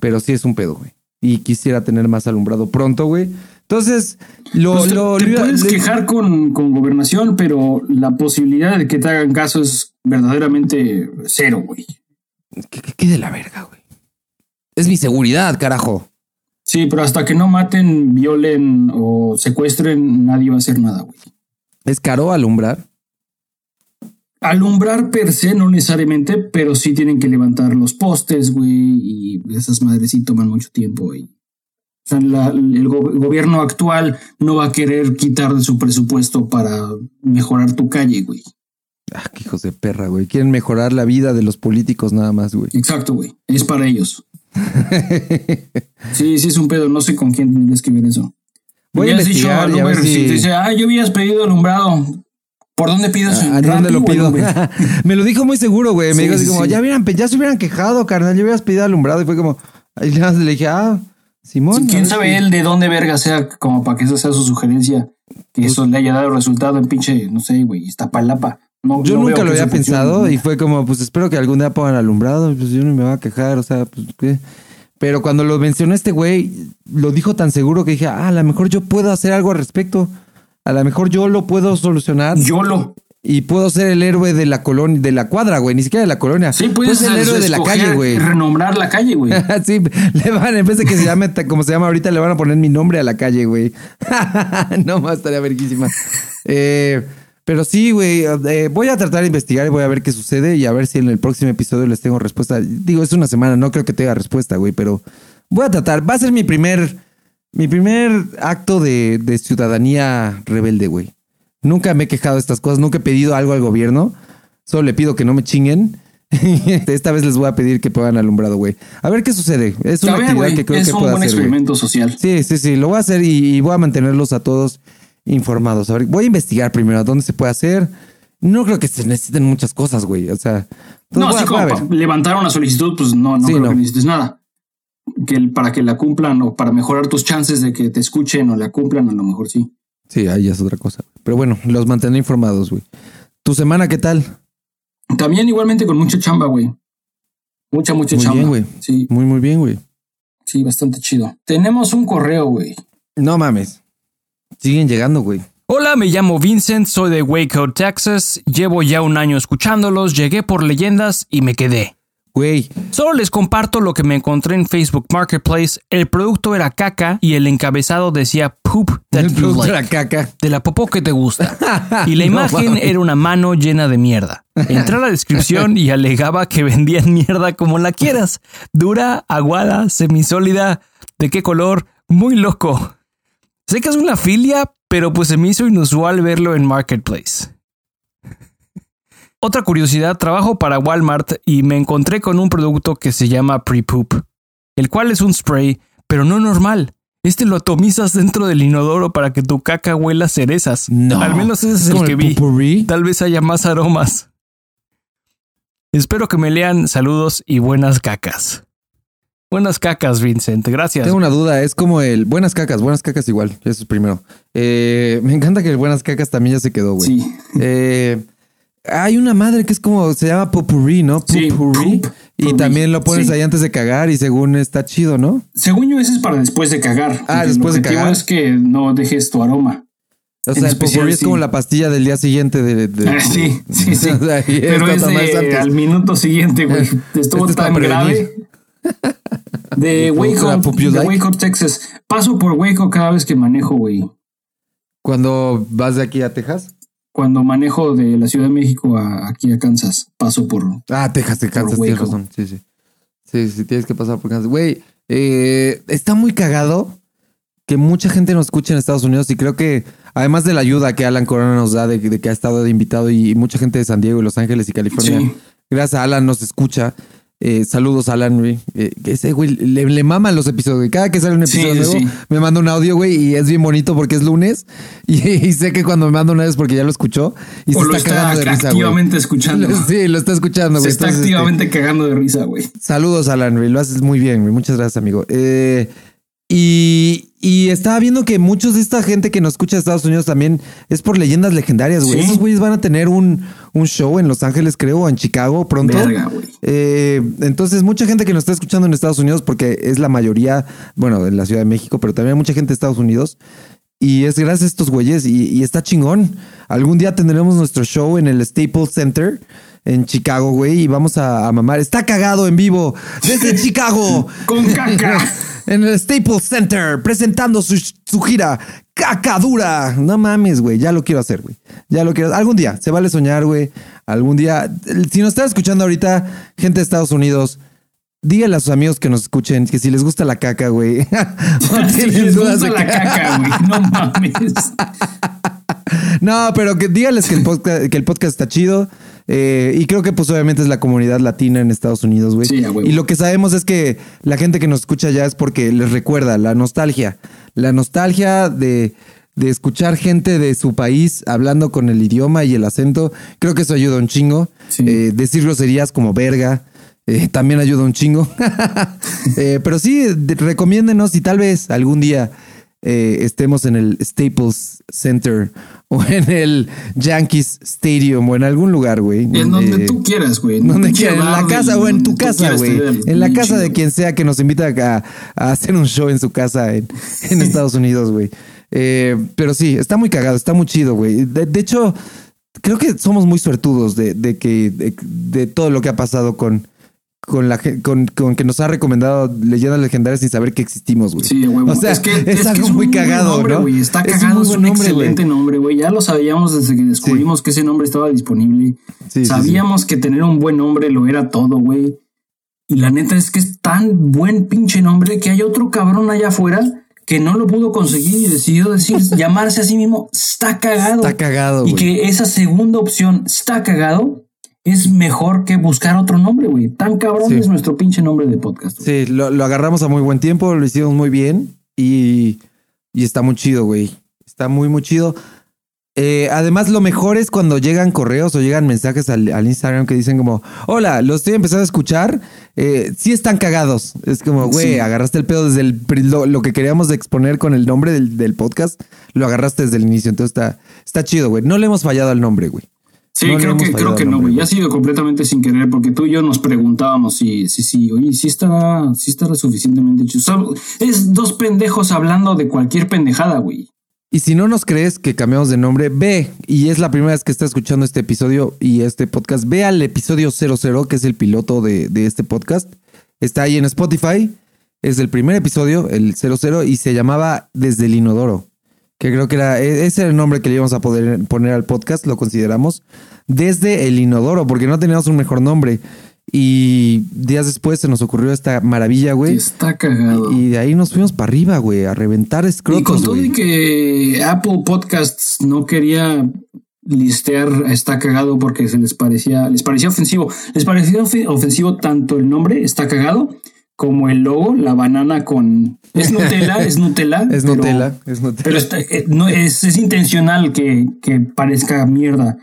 Pero sí es un pedo, güey. Y quisiera tener más alumbrado pronto, güey. Entonces, lo... Pues te, lo- te lo- puedes le- quejar con, con gobernación, pero la posibilidad de que te hagan caso es verdaderamente cero, güey. Que, que quede la verga, güey. Es mi seguridad, carajo. Sí, pero hasta que no maten, violen o secuestren, nadie va a hacer nada, güey. ¿Es caro alumbrar? Alumbrar per se no necesariamente, pero sí tienen que levantar los postes, güey, y esas madres sí toman mucho tiempo, güey. O sea, la- el go- gobierno actual no va a querer quitar de su presupuesto para mejorar tu calle, güey. Ah, qué hijos de perra, güey. Quieren mejorar la vida de los políticos nada más, güey. Exacto, güey. Es para ellos. sí, sí es un pedo. No sé con quién tendrías que ver eso. Voy a dicho al a Uber, si- te dice, ah, yo habías pedido alumbrado. ¿Por dónde pides? ¿A ¿En dónde lo pido? Me lo dijo muy seguro, güey. Me Sí, dijo así sí, como, sí. ya, hubieran, ya se hubieran quejado, carnal. Ya hubieras pedido alumbrado. Y fue como, y le dije, ah, Simón. a ¿Quién sabe él de dónde verga sea como para que esa sea su sugerencia? Que eso le haya dado resultado en pinche, no sé, güey, Iztapalapa. No, Yo no nunca lo había funcione, pensado y fue como, pues espero que algún día pongan alumbrado. Pues yo no me voy a quejar, o sea, pues qué. Pero cuando lo mencionó este güey, lo dijo tan seguro que dije, ah, a lo mejor yo puedo hacer algo al respecto. A lo mejor yo lo puedo solucionar YOLO. y puedo ser el héroe de la colonia, de la cuadra, güey, ni siquiera de la colonia. Sí, puedes ser el héroe de la calle, güey. Renombrar la calle, güey. sí, le van, en vez de que se llame como se llama ahorita, le van a poner mi nombre a la calle, güey. no más, estaría verguísima. Eh, pero sí, güey, eh, voy a tratar de investigar y voy a ver qué sucede y a ver si en el próximo episodio les tengo respuesta. Digo, es una semana, no creo que tenga respuesta, güey, pero voy a tratar. Va a ser mi primer, mi primer acto de, de ciudadanía rebelde, güey. Nunca me he quejado de estas cosas, nunca he pedido algo al gobierno. Solo le pido que no me chinguen. Esta vez les voy a pedir que pongan alumbrado, güey. A ver qué sucede. Es una actividad que creo es que un puedo buen hacer, güey. experimento social. Sí, sí, sí, lo voy a hacer y, y voy a mantenerlos a todos informados. A ver, voy a investigar primero dónde se puede hacer. No creo que se necesiten muchas cosas, güey. O sea, No, así como para levantar una solicitud, pues no, no Sí, creo no. que necesites nada. Que para que la cumplan o para mejorar tus chances de que te escuchen o la cumplan, a lo mejor sí. Sí, ahí es otra cosa. Pero bueno, los mantendré informados, güey. ¿Tu semana qué tal? También igualmente con mucha chamba, güey. Mucha, mucha Muy chamba. bien, güey. Sí, Muy, muy bien, güey. sí, bastante chido. Tenemos un correo, güey. No mames. Siguen llegando, güey. Hola, me llamo Vincent, soy de Waco, Texas. Llevo ya un año escuchándolos, llegué por leyendas y me quedé. Güey, Solo les comparto lo que me encontré en Facebook Marketplace. El producto era caca y el encabezado decía poop that el you like. era caca. De la popó que te gusta. Y la No imagen era una mano llena de mierda. Entré a la descripción y alegaba que vendían mierda como la quieras. Dura, aguada, semisólida. ¿De qué color? Muy loco. Sé que es una filia, pero pues se me hizo inusual verlo en Marketplace. Otra curiosidad, trabajo para Walmart y me encontré con un producto que se llama Pre-Poop, el cual es un spray, pero no normal. Este lo atomizas dentro del inodoro para que tu caca huela cerezas. No. Al menos ese es, el que vi. Tal vez haya más aromas. Espero que me lean saludos y buenas cacas. Buenas cacas, Vincent. Gracias. Tengo una duda, es como el buenas cacas, buenas cacas igual, eso es primero. Eh, me encanta que el buenas cacas también ya se quedó, güey. Sí. Eh, hay una madre que es como, se llama popurrí, ¿no? Sí, Popurrí. Y también lo pones sí. ahí antes de cagar y según está chido, ¿no? Según yo, ese es para después de cagar. Ah, después de cagar. es que no dejes tu aroma. O En sea, el especial, popurrí es como la pastilla del día siguiente de... de- Ah, sí, sí, sí. O sea, y Pero es de, al minuto siguiente, güey. Estuvo Este es para tan grave. De ¿La Waco, de? Waco, Texas. Paso por Waco cada vez que manejo, güey. Cuando vas de aquí a Texas. Cuando manejo de la Ciudad de México a aquí a Kansas, paso por. Ah, Texas, te Kansas, tienes razón. Sí, sí. Sí, sí, tienes que pasar por Kansas. Güey, eh, está muy cagado que mucha gente nos escucha en Estados Unidos y creo que además de la ayuda que Alan Corona nos da de, de que ha estado de invitado y, mucha gente de San Diego y Los Ángeles y California, Sí. gracias a Alan nos escucha. Eh, saludos, Alan, güey. Eh, que ese güey le, le maman los episodios. Cada que sale un episodio sí, nuevo, sí. me manda un audio, güey, y es bien bonito porque es lunes. Y, y sé que cuando me manda una vez porque ya lo escuchó y o se lo está, está cagando de risa, güey. activamente escuchando. Sí, lo está escuchando, Se güey. está Entonces, este, activamente cagando de risa, güey. Saludos, Alan, güey. Lo haces muy bien, güey. Muchas gracias, amigo. Eh, y, y estaba viendo que muchos de esta gente que nos escucha de Estados Unidos también es por leyendas legendarias, güey. Sí. Esos güeyes van a tener un, un show en Los Ángeles, creo, o en Chicago pronto. Verga. Eh, entonces, mucha gente que nos está escuchando en Estados Unidos, porque es la mayoría, bueno, en la Ciudad de México, pero también hay mucha gente de Estados Unidos. Y es gracias a estos güeyes y, y está chingón. Algún día tendremos nuestro show en el Staples Center en Chicago, güey, y vamos a, a mamar. Está cagado en vivo desde Chicago. Con caca. en el Staples Center, presentando su, su gira Caca Dura. No mames, güey, ya lo quiero hacer, güey. Ya lo quiero. Algún día, se vale soñar, güey. Algún día. Si nos está escuchando ahorita, gente de Estados Unidos, díganle a sus amigos que nos escuchen que si les gusta la caca, güey. Si les gusta la caca, güey. No mames. No, pero que díganles que el podcast, que el podcast está chido. Eh, y creo que pues obviamente es la comunidad latina en Estados Unidos, güey. Sí, y lo que sabemos es que la gente que nos escucha ya es porque les recuerda la nostalgia. La nostalgia de, de escuchar gente de su país hablando con el idioma y el acento. Creo que eso ayuda un chingo. Sí. Eh, decir groserías como verga. eh, también ayuda un chingo. Eh, pero sí, de- recomiéndenos y tal vez algún día eh, estemos en el Staples Center o en el Yankees Stadium o en algún lugar, güey. En donde Eh, tú quieras, güey. donde quieras, en la casa o en tu casa, güey. En la casa de quien sea que nos invita a, a hacer un show en su casa en, en Estados Unidos, güey. Eh, pero sí, está muy cagado, está muy chido, güey. De, de hecho, creo que somos muy suertudos de, de que de, de todo lo que ha pasado con, con la con, con que nos ha recomendado leyendas legendarias sin saber que existimos, güey. Sí, güey. O sea, es que es, algo muy cagado, nombre, ¿no? Está cagado, es un nombre, excelente nombre, güey. Ya lo sabíamos desde que descubrimos que ese nombre estaba disponible. Sí, sí, Sabíamos que tener un buen nombre lo era todo, güey. Y la neta es que es tan buen pinche nombre que hay otro cabrón allá afuera que no lo pudo conseguir y decidió decir, llamarse a sí mismo, está cagado. Está cagado, Y que esa segunda opción, está cagado, es mejor que buscar otro nombre, güey. Tan cabrón Sí. es nuestro pinche nombre de podcast. Sí, lo, lo agarramos a muy buen tiempo, lo hicimos muy bien y, y está muy chido, güey. Está muy, muy chido. Eh, además, lo mejor es cuando llegan correos o llegan mensajes al, al Instagram que dicen como, hola, lo estoy empezando a escuchar, eh, sí están cagados. Es como, güey, Sí. agarraste el pedo desde el, lo, lo que queríamos exponer con el nombre del, del podcast, lo agarraste desde el inicio. Entonces está, está chido, güey. No le hemos fallado al nombre, güey. Sí, No creo que, creo que no, güey. Ha sido completamente sin querer porque tú y yo nos preguntábamos si, si, si, oye, si estará, si estará suficientemente hecho. O sea, es dos pendejos hablando de cualquier pendejada, güey. Y si no nos crees que cambiamos de nombre, ve, y es la primera vez que estás escuchando este episodio y este podcast, ve al episodio 00, que es el piloto de, de este podcast. Está ahí en Spotify, es el primer episodio, el 00, y se llamaba Desde el Inodoro, que creo que era, e- ese era el nombre que le íbamos a poder poner al podcast, lo consideramos, Desde el Inodoro, porque no teníamos un mejor nombre. Y días después se nos ocurrió esta maravilla, güey. Está cagado. Y de ahí nos fuimos para arriba, güey, a reventar Y con escrotos, todo y que Apple Podcasts no quería listear está cagado porque se les parecía, les parecía ofensivo. Les parecía ofe- ofensivo tanto el nombre está cagado como el logo, la banana con es Nutella, es Nutella. Es pero- Nutella, es Nutella. Pero está- eh, no, es, es intencional que, que parezca mierda.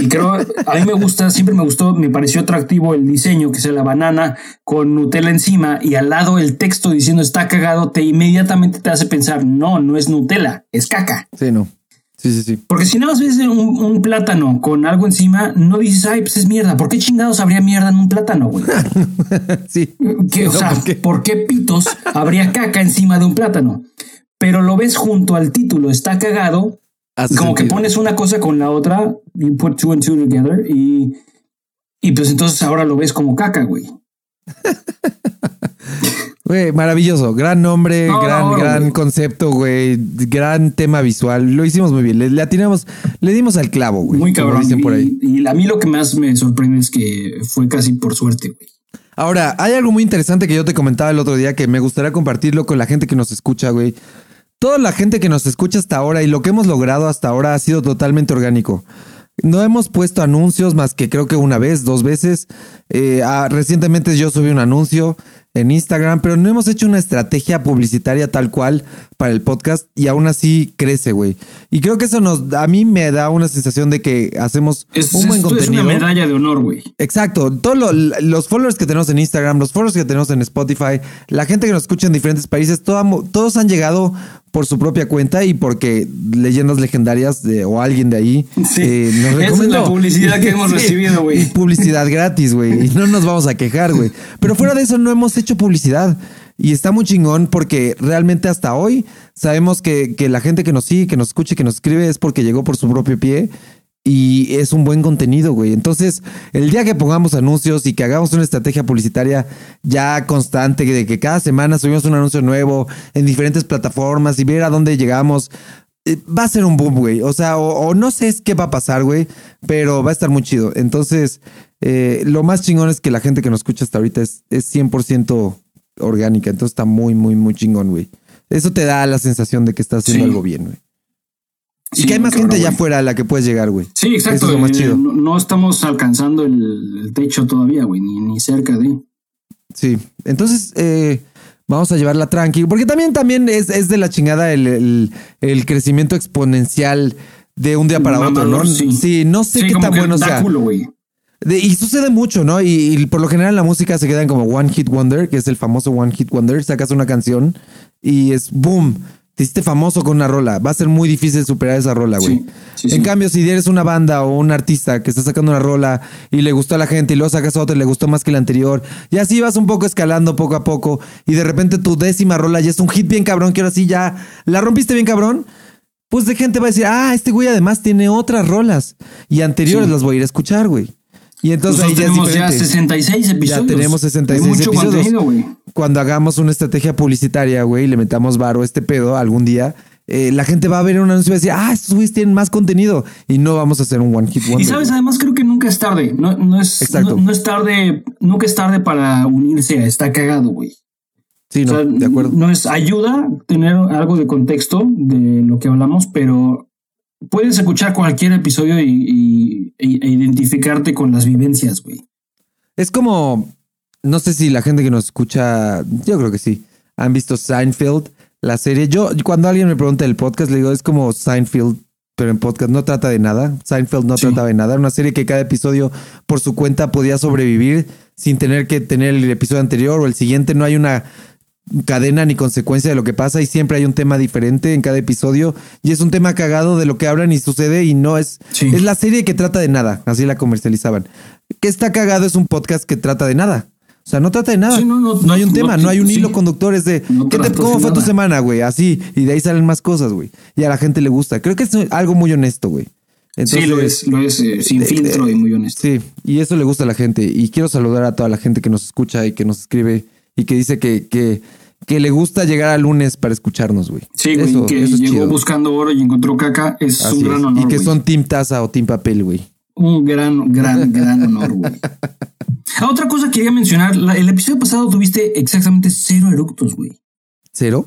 Y creo, a mí me gusta, siempre me gustó, me pareció atractivo el diseño, que sea la banana con Nutella encima y al lado el texto diciendo está cagado, te inmediatamente te hace pensar, no, no es Nutella, es caca. Sí, no. Sí, sí, sí. Porque si nada más ves un, un plátano con algo encima, no dices, ay, pues es mierda. ¿Por qué chingados habría mierda en un plátano, güey? sí. Que, o sea, ¿por qué? ¿por qué pitos habría caca encima de un plátano? Pero lo ves junto al título, está cagado, Hace como que pones una cosa con la otra, you put two and two together, y, y pues entonces ahora lo ves como caca, güey. Güey, maravilloso. Gran nombre, No, gran, no, gran concepto, güey. Gran tema visual. Lo hicimos muy bien. Le, le atinamos, le dimos al clavo, güey. Muy cabrón. dicen por ahí. Y, y a mí lo que más me sorprende es que fue casi por suerte, güey. Ahora, hay algo muy interesante que yo te comentaba el otro día que me gustaría compartirlo con la gente que nos escucha, güey. Toda la gente que nos escucha hasta ahora y lo que hemos logrado hasta ahora ha sido totalmente orgánico. No hemos puesto anuncios más que creo que una vez, dos veces. Eh, ah, recientemente yo subí un anuncio en Instagram, pero no hemos hecho una estrategia publicitaria tal cual para el podcast y aún así crece, güey. Y creo que eso nos, a mí me da una sensación de que hacemos Es, un buen esto es contenido. una medalla de honor, güey. Exacto, todos lo- los followers que tenemos en Instagram, los followers que tenemos en Spotify, la gente que nos escucha en diferentes países, toda- todos han llegado por su propia cuenta y porque leyendas legendarias de, o alguien de ahí Sí. eh, nos Esa es recomendó. la publicidad que hemos recibido, güey. Y publicidad gratis, güey. Y no nos vamos a quejar, güey. Pero fuera de eso no hemos hecho publicidad. Y está muy chingón porque realmente hasta hoy sabemos que, que la gente que nos sigue, que nos escucha, que nos escribe es porque llegó por su propio pie. Y es un buen contenido, güey. Entonces, el día que pongamos anuncios y que hagamos una estrategia publicitaria ya constante, de que cada semana subimos un anuncio nuevo en diferentes plataformas y ver a dónde llegamos, eh, va a ser un boom, güey. O sea, o, o no sé qué va a pasar, güey, pero va a estar muy chido. Entonces, eh, lo más chingón es que la gente que nos escucha hasta ahorita es, es 100% orgánica. Entonces está muy, muy, muy chingón, güey. Eso te da la sensación de que estás haciendo Sí. algo bien, güey. Y Sí, que hay más cabrón, gente allá afuera a la que puedes llegar, güey. Sí, exacto. Eso es lo más eh, chido. No, no estamos alcanzando el, el techo todavía, güey, ni, ni cerca de. Sí. Entonces, eh, vamos a llevarla tranqui. Porque también, también es, es de la chingada el, el- el crecimiento exponencial de un día para otro, ¿no? Mamador, sí. no sé Sí, qué tan bueno sea. güey. De- y sucede mucho, ¿no? Y, y por lo general la música se queda en como One Hit Wonder, que es el famoso One Hit Wonder. Sacas una canción y es boom. Te hiciste famoso con una rola. Va a ser muy difícil superar esa rola, güey. Sí, sí, en sí. cambio, si eres una banda o un artista que está sacando una rola y le gustó a la gente y luego sacas otra y le gustó más que la anterior, y así vas un poco escalando poco a poco, y de repente tu décima rola ya es un hit bien cabrón, que ahora sí ya la rompiste bien cabrón, pues de gente va a decir, ah, este güey además tiene otras rolas y anteriores las voy a ir a escuchar, güey. Y entonces ahí ya tenemos ya diferente. 66 episodios. Ya tenemos 66 Hay mucho episodios. contenido, güey. Cuando hagamos una estrategia publicitaria, güey, y le metamos varo a este pedo algún día, eh, la gente va a ver un anuncio y va a decir, ah, estos güeyes tienen más contenido y no vamos a hacer un one hit wonder. Y sabes, además creo que nunca es tarde. No, no es, Exacto. no, no es tarde, nunca es tarde para unirse a está cagado, güey. Sí, no, O sea, de acuerdo. No es ayuda tener algo de contexto de lo que hablamos, pero puedes escuchar cualquier episodio y, y- e- e identificarte con las vivencias, güey. Es como, no sé si la gente que nos escucha, yo creo que sí, han visto Seinfeld, la serie. Yo, cuando alguien me pregunta del podcast, le digo, es como Seinfeld, pero en podcast no trata de nada. Seinfeld no Sí. trataba de nada. Era una serie que cada episodio por su cuenta podía sobrevivir sin tener que tener el episodio anterior o el siguiente. No hay una cadena ni consecuencia de lo que pasa y siempre hay un tema diferente en cada episodio y es un tema cagado de lo que hablan y sucede y no es Sí. es la serie que trata de nada así la comercializaban que está cagado es un podcast que trata de nada O sea, no trata de nada. Sí, no, no, no hay un no, tema, no, hay un sí. hilo conductor. Es de, No ¿qué te, tratas ¿cómo fue tu semana, güey? Así. Y de ahí salen más cosas, güey. Y a la gente le gusta. Creo que es algo muy honesto, güey. sí, lo es, lo es eh, sin filtro y muy honesto. Sí, y eso le gusta a la gente. Y quiero saludar a toda la gente que nos escucha y que nos escribe y que dice que, que, que le gusta llegar al lunes para escucharnos, güey. Sí, güey, Eso- que eso es llegó chido. buscando oro y encontró caca, es Así un gran es. honor. Y que son Team Taza o Team Papel, güey. Un gran, gran, gran honor, güey. Ah, otra cosa que quería mencionar, la- el episodio pasado tuviste exactamente cero eructos, güey. ¿Cero?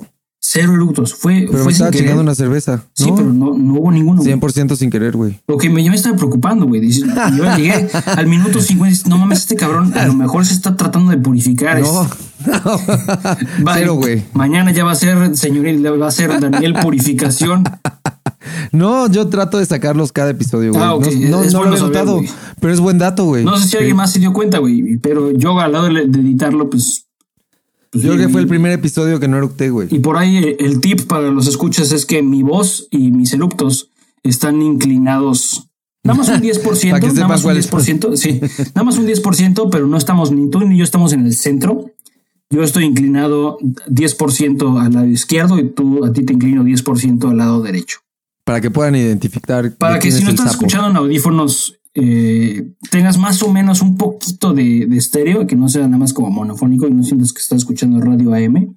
Cero eructos. Fue, Pero fue me estaba chingando una cerveza. Sí, ¿no? pero no, no hubo ninguno. güey. 100% sin querer, güey. Lo que me, ya me estaba preocupando, güey. Yo llegué al minuto 50 y dices, no mames, este cabrón a lo mejor se está tratando de purificar. No, Es- va- cero, güey. Mañana ya va a ser, señorita, va a ser Daniel Purificación. No, yo trato de sacarlos cada episodio, güey. Ah, ok. No, no, no lo he notado, pero es buen dato, güey. No sé si alguien más se dio cuenta, güey, pero yo al lado de de editarlo, pues. Pues, Yo creo que fue el primer episodio que no eructé, güey. Y por ahí eh, el tip para los escuchas es que mi voz y mis eruptos están inclinados. Nada más un 10%, Para que nada más un cuál es. 10%, sí, nada más un 10%, pero no estamos ni tú ni yo estamos en el centro. Yo estoy inclinado 10% al lado izquierdo y tú a ti te inclino 10% al lado derecho. Para que puedan identificar. Para que si no sapo. escuchando en audífonos, eh, tengas más o menos un poquito de, de estéreo, que no sea nada más como monofónico y no sientas que estás escuchando radio AM.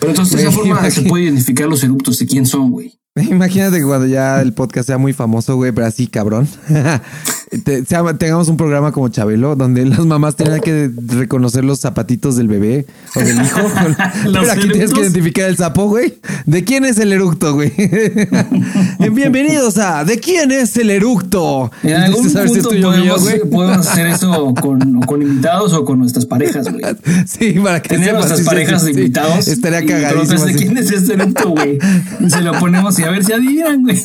Pero entonces de esa forma se puede identificar los eruptos de quién son, güey. Imagínate que cuando ya el podcast sea muy famoso, güey, pero así, cabrón. te- sea- tengamos un programa como Chabelo, donde las mamás tengan que reconocer los zapatitos del bebé o del hijo. pero aquí tienes que identificar el sapo, güey. ¿De quién es el eructo, güey? Bienvenidos a ¿De quién es el eructo? En algún si punto mío, podemos, güey. podemos hacer eso con, con invitados o con nuestras parejas, güey. Sí, para que Tener nuestras sí, sí, parejas sí, de sí. invitados. Estaría y cagadísimo. preguntas de quién es este eructo, güey. Y se lo ponemos y a ver si adivinan, güey.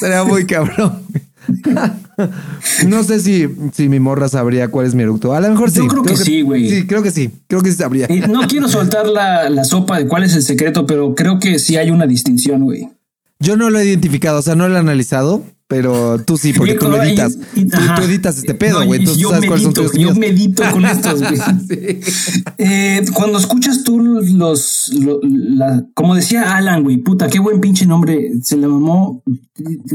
Estaría muy cabrón. no sé si, si mi morra sabría cuál es mi eructo. A lo mejor sí. Yo creo que sí, güey. Sí, creo que sí. Creo que sí sabría. Y no quiero soltar la, la sopa de cuál es el secreto, pero creo que sí hay una distinción, güey. Yo no lo he identificado, o sea, no lo he analizado, pero tú sí, porque tú lo y- Tú, editas este pedo, güey. Entonces yo tú sabes cuáles son medito, tus yo medito con estos, güey. Eh, cuando escuchas tú los, la- como decía Alan, güey, puta, qué buen pinche nombre, se le mamó,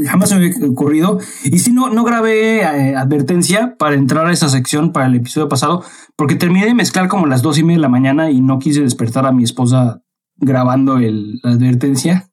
jamás se me había ocurrido. Y si no, no grabé eh, advertencia para entrar a esa sección para el episodio pasado, porque terminé de mezclar como las dos y media de la mañana y no quise despertar a mi esposa grabando el, la advertencia.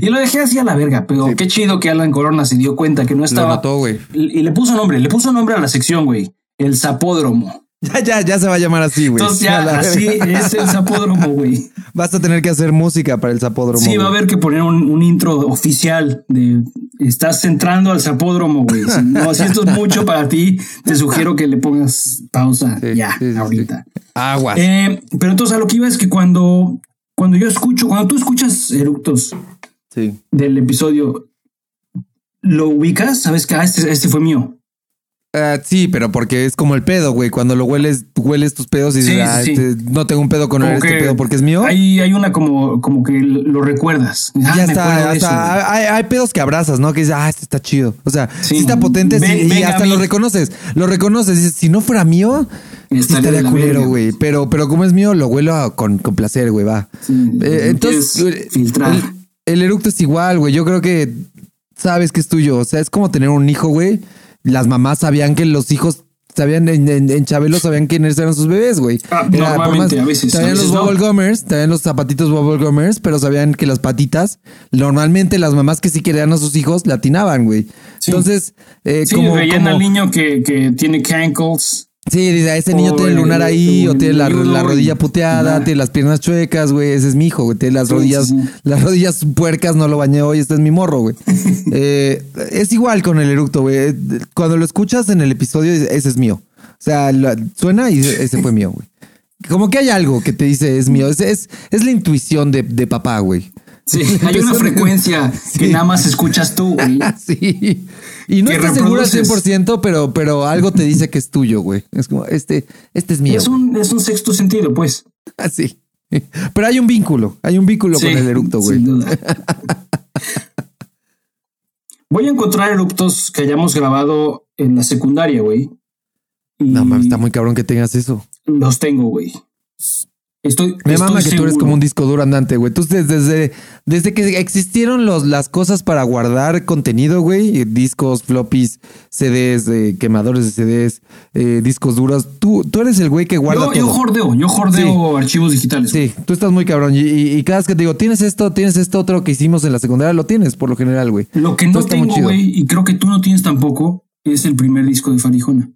Y lo dejé así a la verga, pero Sí. qué chido que Alan Corona se dio cuenta que no Lo estaba. notó, güey. Y le puso nombre, le puso nombre a la sección, güey. El zapódromo. Ya, ya, ya se va a llamar así, güey. Entonces ya, así es el zapódromo, güey. Vas a tener que hacer música para el zapódromo. Sí, va a haber que poner un, un intro oficial de estás entrando al zapódromo, güey. Si, no, si esto es mucho para ti, te sugiero que le pongas pausa Sí, ya, sí, sí, ahorita. Aguas. Eh, pero entonces a lo que iba es que cuando, cuando yo escucho, cuando tú escuchas eructos sí. del episodio, lo ubicas, sabes que ah, este, este fue mío. Ah, sí, pero porque es como el pedo, güey. Cuando lo hueles, hueles tus pedos y dices, sí, ah, sí. este, no tengo un pedo con Como este pedo porque es mío. Hay, hay una como, como que lo recuerdas. Ah, ya está, hasta- hay, hay pedos que abrazas, ¿no? Que dices, ah, este está chido. O sea, sí, Sí. está potente Ven- y a hasta lo reconoces. Lo reconoces. Dices, si no fuera mío, Estaría estaría culero, güey. Pero, pero como es mío, lo huelo con, con placer, güey, va. Eh, entonces, filtrar. El, el eructo es igual, güey. Yo creo que sabes que es tuyo. O sea, es como tener un hijo, güey. Las mamás sabían que los hijos sabían en, en, en Chabelo sabían quiénes eran sus bebés, güey. Ah, Era, normalmente, a veces, a Sabían veces los no. bubble gummers, sabían los zapatitos bubble gummers, pero sabían que las patitas, normalmente las mamás que sí querían a sus hijos, latinaban, güey. Sí. Entonces, eh, Sí, como, veían como- al niño que, que tiene cankles. Sí, dice, ese niño tiene el lunar ahí, o tiene la, rodilla puteada, tiene las piernas chuecas, güey. Ese es mi hijo, güey. Tiene las rodillas, sí, sí. las rodillas puercas, no lo bañé hoy, este es mi morro, güey. Eh, es igual con el eructo, güey. Cuando lo escuchas en el episodio, ese es mío. O sea, la- suena y ese fue mío, güey. Como que hay algo que te dice es mío. Es, es, es la intuición de, de papá, güey. Sí, hay una frecuencia que nada más escuchas tú, güey. Sí. Y no estás seguro al reproduces. 100%, pero, pero algo te dice que es tuyo, güey. Es como, este, este es mío. Es un, es un sexto sentido, pues. Así. Pero hay un vínculo, hay un vínculo Sí, con el eructo, güey. Sin duda. Voy a encontrar eruptos que hayamos grabado en la secundaria, güey. No mames, está muy cabrón que tengas eso. Los tengo, güey. Estoy. Me estoy mama que tú eres como un disco duro andante, güey. Tú desde, desde, desde que existieron los, las cosas para guardar contenido, güey, eh, discos, floppies, CDs, eh, quemadores de CDs, eh, discos duros, tú, tú eres el güey que guarda Yo, yo jordeo, yo jordeo archivos digitales. güey. Sí, tú estás muy cabrón. Y, y- y cada vez que te digo, tienes esto, tienes esto otro que hicimos en la secundaria, lo tienes por lo general, güey. Lo que no tengo, güey, y creo que tú no tienes tampoco, es el primer disco de Farijona.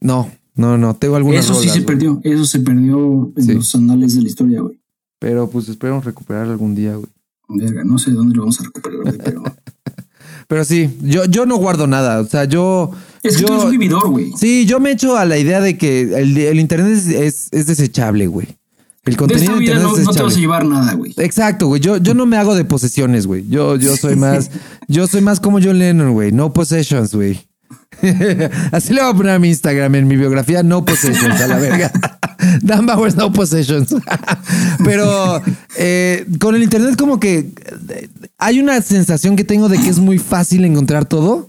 No, no, no, tengo algunas Eso sí se güey. perdió. Eso se perdió en Sí. los anales de la historia, güey. Pero pues esperamos recuperar algún día, güey. Verga, no sé dónde lo vamos a recuperar, güey, pero. Pero sí, yo, yo no guardo nada. O sea, yo. Es que yo, tú eres un vividor, güey. Sí, yo me echo a la idea de que el, el internet es, es, es desechable, güey. El De contenido esta de vida internet no, es no te vas a llevar nada, güey. Exacto, güey. Yo, yo no me hago de posesiones, güey. Yo, yo soy más, yo soy más como John Lennon, güey. No possessions, güey. Así le voy a poner a mi Instagram en mi biografía, no possessions, a la verga. Dan Bowers, no possessions. Pero eh, con el internet como que eh, hay una sensación que tengo de que es muy fácil encontrar todo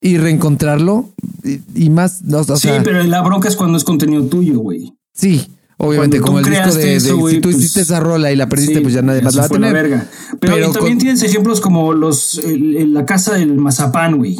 y reencontrarlo y, y más, no, o Sí, sea, pero la bronca es cuando es contenido tuyo, güey. sí. Obviamente, como el disco de, de- eso, güey, si tú pues, hiciste esa rola y la perdiste, Sí, pues ya nadie más la va a la verga. Pero, y también con- tienes ejemplos como los el- el- la casa del mazapán, güey.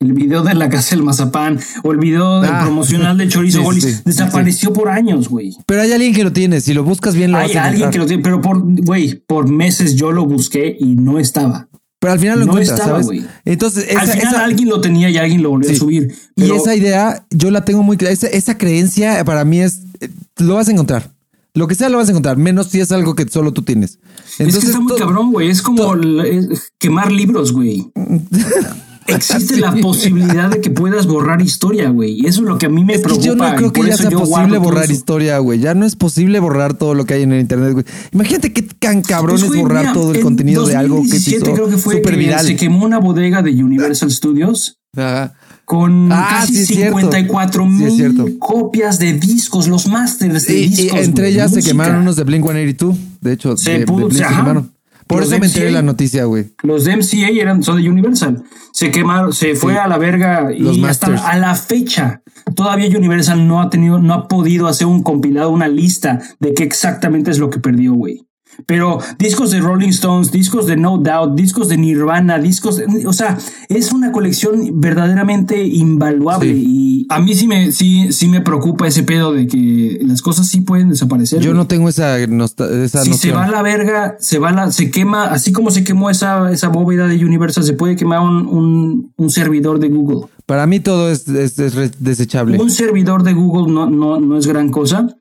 El video de la casa del mazapán o el video del Ah. promocional de Chorizo Sí, Golis sí, sí, desapareció por años, güey. Pero hay alguien que lo tiene. Si lo buscas bien, lo Hay vas a alguien que lo tiene, pero por, güey, por meses yo lo busqué y no estaba. Pero al final lo no encuentras, estaba, ¿sabes? Entonces, esa, Al final esa- alguien lo tenía y alguien lo volvió a subir. y esa idea, yo la tengo muy clara. Esa, esa creencia para mí es. eh, Lo vas a encontrar. Lo que sea lo vas a encontrar, menos si es algo que solo tú tienes. es que está muy cabrón, güey. Es como el- es quemar libros, güey. Existe la posibilidad de que puedas borrar historia, güey. Y eso es lo que a mí me Es preocupa. yo no creo que ya sea posible borrar historia, güey. Ya no es posible borrar todo lo que hay en el internet, güey. Imagínate qué tan cabrón Pues, es borrar mira, todo el en contenido de algo que se 2017 hizo creo que fue que viral. se quemó una bodega de Universal Studios Ajá. con Ah, casi sí es cierto. 54 Sí es cierto. mil copias de discos, los masters de Y, y discos. entre ellas se quemaron unos de Blink 182. De hecho, Se de, de pudo- Blink se quemaron. Por Los eso me enteré MCA. la noticia, güey. Los de MCA eran, son de Universal. Se quemaron, se fue a la verga Los y hasta masters. a la fecha todavía Universal no ha tenido, no ha podido hacer un compilado, una lista de qué exactamente es lo que perdió, güey. Pero discos de Rolling Stones, discos de No Doubt, discos de Nirvana, discos de, o sea, es una colección verdaderamente invaluable Sí. y a mí sí me, sí, sí me preocupa ese pedo de que las cosas sí pueden desaparecer. Yo no tengo esa, esa Si se noción. va a la verga, se va a la, se quema, así como se quemó esa, esa bóveda de Universal, se puede quemar un, un, un servidor de Google. Para mí todo es, es- es desechable. Un servidor de Google no, no, no es gran cosa,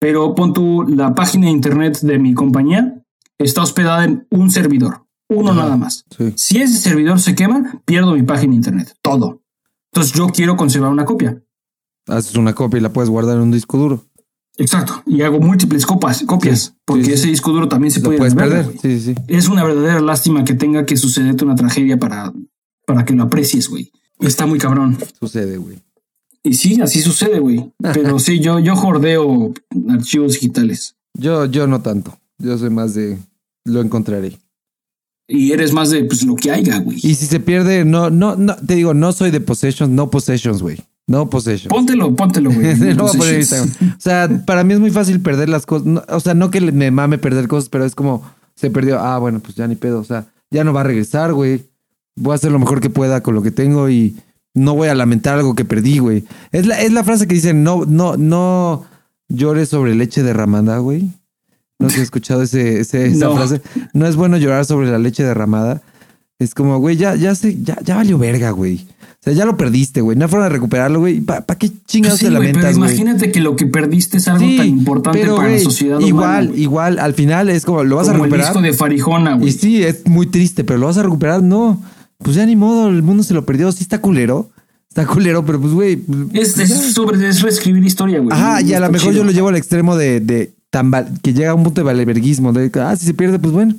pero pon tú la página de internet de mi compañía está hospedada en un servidor, uno Ajá, nada más. sí. Si ese servidor se quema, pierdo mi página de internet, todo. Entonces yo quiero conservar una copia. Haces una copia y la puedes guardar en un disco duro. Exacto. Y hago múltiples copas, copias, Sí, porque sí, ese disco duro también se Lo puede puedes perder. Es una verdadera lástima que tenga que sucederte una tragedia para, para que lo aprecies, güey. Está muy cabrón. Sucede, güey. Y sí, así sucede, güey. Pero sí, yo, yo jordeo archivos digitales. Yo, yo no tanto. Yo soy más de lo encontraré. Y eres más de pues lo que haya, güey. Y si se pierde, no, no, no, te digo, no soy de possessions, no possessions, güey. No possessions. Póntelo, póntelo, güey. Instagram. O sea, para mí es muy fácil perder las cosas. No, o sea, no que me mame perder cosas, pero es como se perdió. Ah, bueno, pues ya ni pedo. O sea, ya no va a regresar, güey. Voy a hacer lo mejor que pueda con lo que tengo y no voy a lamentar algo que perdí, güey. Es la, es la frase que dicen, no, no, no llores sobre leche derramada, güey. No sé si has escuchado ese, ese- esa No. frase. No es bueno llorar sobre la leche derramada. Es como, güey, ya, ya sé, ya, ya valió verga, güey. O sea, ya lo perdiste, güey. No hay forma de recuperarlo, güey. ¿Para qué chingados Sí, te pero lamentas, güey? imagínate que lo que perdiste es algo tan importante pero, para la sociedad Igual, humana. igual, al final es como, ¿lo vas Como a el recuperar? disco de Farijona, Y güey. sí, es muy triste, pero ¿lo vas a recuperar? No. Pues ya ni modo, el mundo se lo perdió. Sí está culero. Está culero, pero pues, güey. pues, Es, es sobre es reescribir historia, güey. Ajá, y a lo mejor chido. yo lo llevo al extremo de, de tan val- que llega a un punto de valeverguismo. De, ah, si se pierde, pues bueno.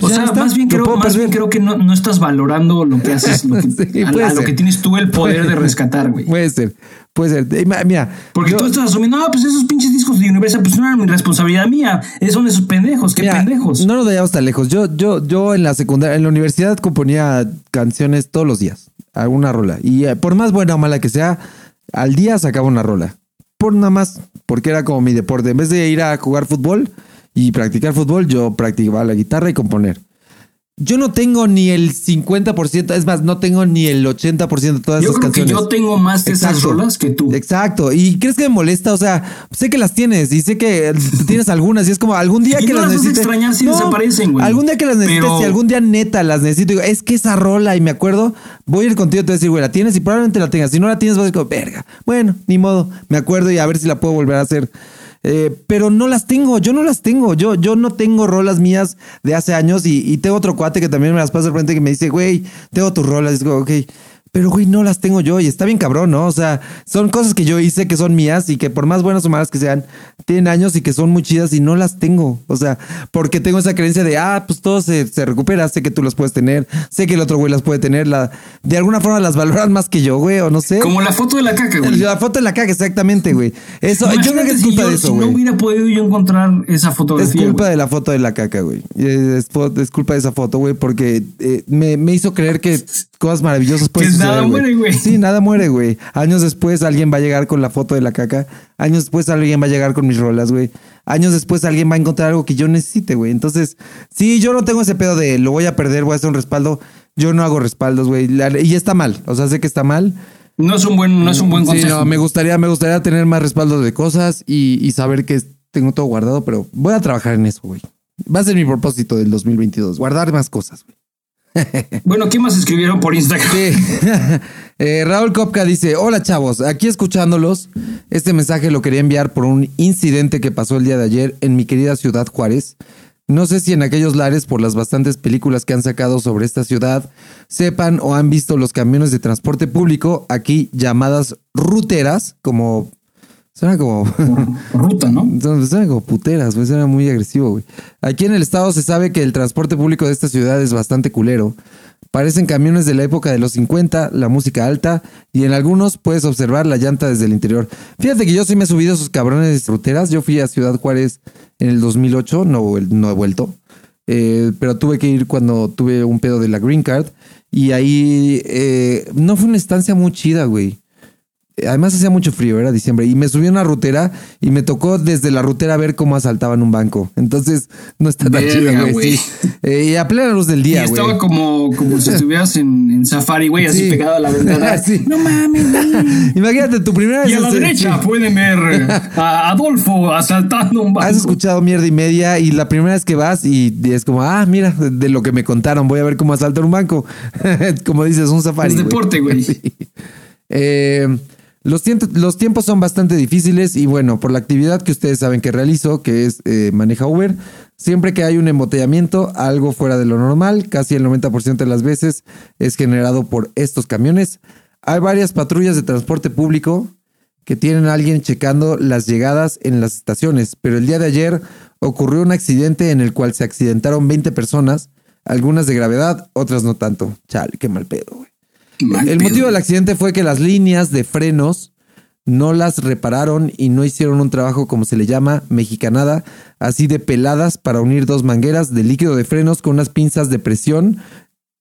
O sea, está, más bien creo, más bien creo que no, no estás valorando lo que haces, lo que, Sí, a, lo que tienes tú el poder de rescatar, güey. Puede ser, puede ser. Eh, Mira, Porque yo- tú estás asumiendo, no, pues esos pinches discos de Universal, pues no eran mi responsabilidad mía. Esos son esos pendejos, qué Mira, pendejos. No nos vayamos tan lejos. Yo, yo, yo en la secundaria, en la universidad componía canciones todos los días, alguna rola. Y eh, por más buena o mala que sea, Al día sacaba una rola. Por nada más, porque era como mi deporte. En vez de ir a jugar fútbol y practicar fútbol, yo practicaba la guitarra y componer. Yo no tengo ni el 50%, es más, no tengo ni el 80% de todas Yo esas creo que yo tengo más de esas rolas que tú. Exacto. ¿Y crees que me molesta? O sea, sé que las tienes y sé que tienes algunas y es como algún día Y que no las las vas a necesite. extrañar si desaparecen, güey. Algún día que las necesites, Pero- si algún día neta las necesito, digo, es que esa rola y me acuerdo, voy a ir contigo y te voy a decir, güey, la tienes y probablemente la tengas. Si no la tienes, vas a decir, verga. Bueno, ni modo. Me acuerdo y a ver si la puedo volver a hacer. Eh, pero no las tengo, yo no las tengo. Yo, yo no tengo rolas mías de hace años y, y tengo otro cuate que también me las pasa de frente que me dice, güey, tengo tus rolas. Y digo, ok. Pero, güey, no las tengo yo y está bien cabrón, ¿no? O sea, son cosas que yo hice que son mías y que por más buenas o malas que sean, tienen años y que son muy chidas y no las tengo. O sea, porque tengo esa creencia de, ah, pues todo se, se recupera, sé que tú las puedes tener, sé que el otro güey las puede tener, la, de alguna forma las valoran más que yo, güey, o no sé. Como la foto de la caca, güey. La foto en la caca, exactamente, güey. Eso, yo creo que es si culpa yo- de eso, Si no hubiera podido yo encontrar esa Es fotografía. culpa güey. de la foto de la caca, güey. Es, es culpa de esa foto, güey, porque eh, me, me hizo creer que cosas maravillosas pueden Que nada muere, güey. Sí, nada muere, güey. Años después alguien va a llegar con la foto de la caca. Años después alguien va a llegar con mis rolas, güey. Años después alguien va a encontrar algo que yo necesite, güey. Entonces, sí, yo no tengo ese pedo de lo voy a perder, voy a hacer un respaldo. Yo no hago respaldos, güey. Y está mal. O sea, sé que está mal. No es un buen, no es un buen Sí, consejo. no, me gustaría, me gustaría tener más respaldo de cosas y, y saber que tengo todo guardado, pero voy a trabajar en eso, güey. Va a ser mi propósito del 2022, guardar más cosas, güey. Bueno, ¿qué más escribieron por Instagram? Sí. Eh, Raúl Kopka dice, hola chavos, aquí escuchándolos. Este mensaje lo quería enviar por un incidente que pasó el día de ayer en mi querida ciudad Juárez. No sé si en aquellos lares, por las bastantes películas que han sacado sobre esta ciudad, sepan o han visto los camiones de transporte público aquí llamadas ruteras, como... Suena como... Ruta, ¿no? Suena como puteras, güey, suena muy agresivo, güey. Aquí en el estado se sabe que el transporte público de esta ciudad es bastante culero. Parecen camiones de la época de los 50, la música alta, y en algunos puedes observar la llanta desde el interior. Fíjate que yo sí me he subido a esos cabrones ruteras. Yo fui a Ciudad Juárez en el 2008, no, vuel- no he vuelto. Eh, pero tuve que ir cuando tuve un pedo de la Green Card. Y ahí eh, no fue una estancia muy chida, güey. Además hacía mucho frío, era diciembre. Y me subí a una rutera y me tocó desde la rutera ver cómo asaltaban un banco. Entonces no está tan chido, güey. Eh, y a plena luz del día, güey. estaba como, como si estuvieras en, en safari, güey, así Sí. pegado a la ventana. Sí. No mames, güey. Imagínate, tu primera vez. Y a la derecha sí. pueden ver a Adolfo asaltando un banco. Has escuchado mierda y media y la primera vez que vas y es como, ah, mira, de lo que me contaron, voy a ver cómo asaltan un banco. como dices, un safari. Es deporte, güey. Eh, los, tiemp- los tiempos son bastante difíciles y bueno, por la actividad que ustedes saben que realizo, que es eh, maneja Uber, siempre que hay un embotellamiento, algo fuera de lo normal, casi el 90% de las veces es generado por estos camiones. Hay varias patrullas de transporte público que tienen a alguien checando las llegadas en las estaciones, pero el día de ayer ocurrió un accidente en el cual se accidentaron 20 personas, algunas de gravedad, otras no tanto. Chale, qué mal pedo, güey. Mal El pedo. motivo del accidente fue que las líneas de frenos no las repararon y no hicieron un trabajo como se le llama mexicanada, así de peladas para unir dos mangueras de líquido de frenos con unas pinzas de presión.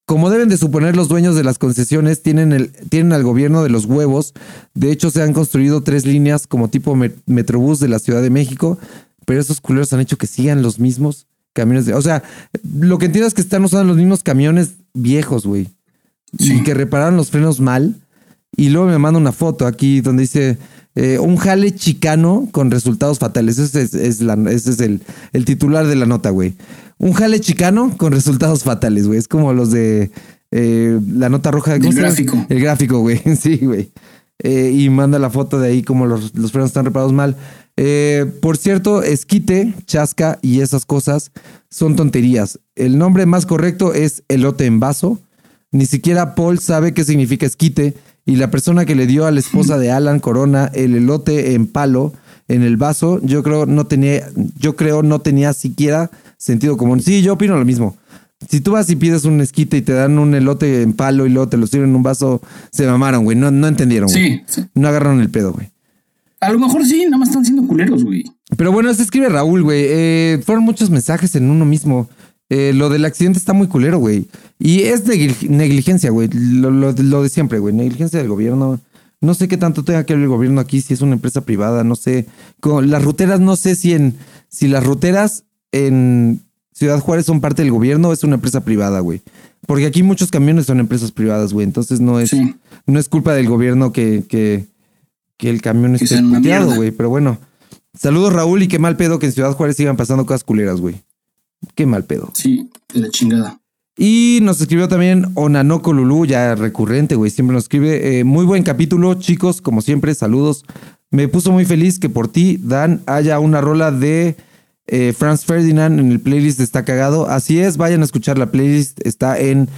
Como deben de suponer los dueños de las concesiones, tienen, el, tienen al gobierno de los huevos. De hecho, se han construido tres líneas como tipo me- Metrobús de la Ciudad de México, pero esos culeros han hecho que sigan los mismos camiones. De, o sea, lo que entiendo es que están usando los mismos camiones viejos, güey y que repararon los frenos mal. Y luego me manda una foto aquí donde dice eh, un jale chicano con resultados fatales. Ese es, es la- ese es el, el titular de la nota, güey. Un jale chicano con resultados fatales, güey. Es como los de eh, la nota roja. ¿cómo Del se llama? gráfico. El gráfico, güey. Sí, güey. Eh, y manda la foto de ahí como los, los frenos están reparados mal. Eh, por cierto, esquite, chasca y esas cosas son tonterías. El nombre más correcto es elote en vaso. Ni siquiera Paul sabe qué significa esquite y la persona que le dio a la esposa de Alan Corona el elote en palo en el vaso, yo creo no tenía, yo creo no tenía siquiera sentido común. Sí, yo opino lo mismo. Si tú vas y pides un esquite y te dan un elote en palo y luego te lo sirven en un vaso, se mamaron, güey. No, no entendieron, güey. Sí, sí. No agarraron el pedo, güey. A lo mejor sí, nada más están siendo culeros, güey. Pero bueno, se escribe Raúl, güey. Eh, fueron muchos mensajes en uno mismo. Eh, lo del accidente está muy culero, güey. Y es negli- negligencia, güey. Lo, lo- lo de siempre, güey. Negligencia del gobierno. No sé qué tanto tenga que ver el gobierno aquí, si es una empresa privada, no sé. Con las ruteras, no sé si en si las ruteras en Ciudad Juárez son parte del gobierno o es una empresa privada, güey. Porque aquí muchos camiones son empresas privadas, güey. Entonces no es, Sí. no es culpa del gobierno que, que, que el camión esté puteado, güey. Pero bueno. Saludos, Raúl, y qué mal pedo que en Ciudad Juárez sigan pasando cosas culeras, güey. Qué mal pedo. Sí, de la chingada. Y nos escribió también Onanoko Lulu, ya recurrente, güey. Siempre nos escribe. eh, muy buen capítulo, chicos, como siempre, saludos. Me puso muy feliz que por ti, Dan, haya una rola de eh, Franz Ferdinand en el playlist de Está Cagado. Así es, vayan a escuchar la playlist. Está en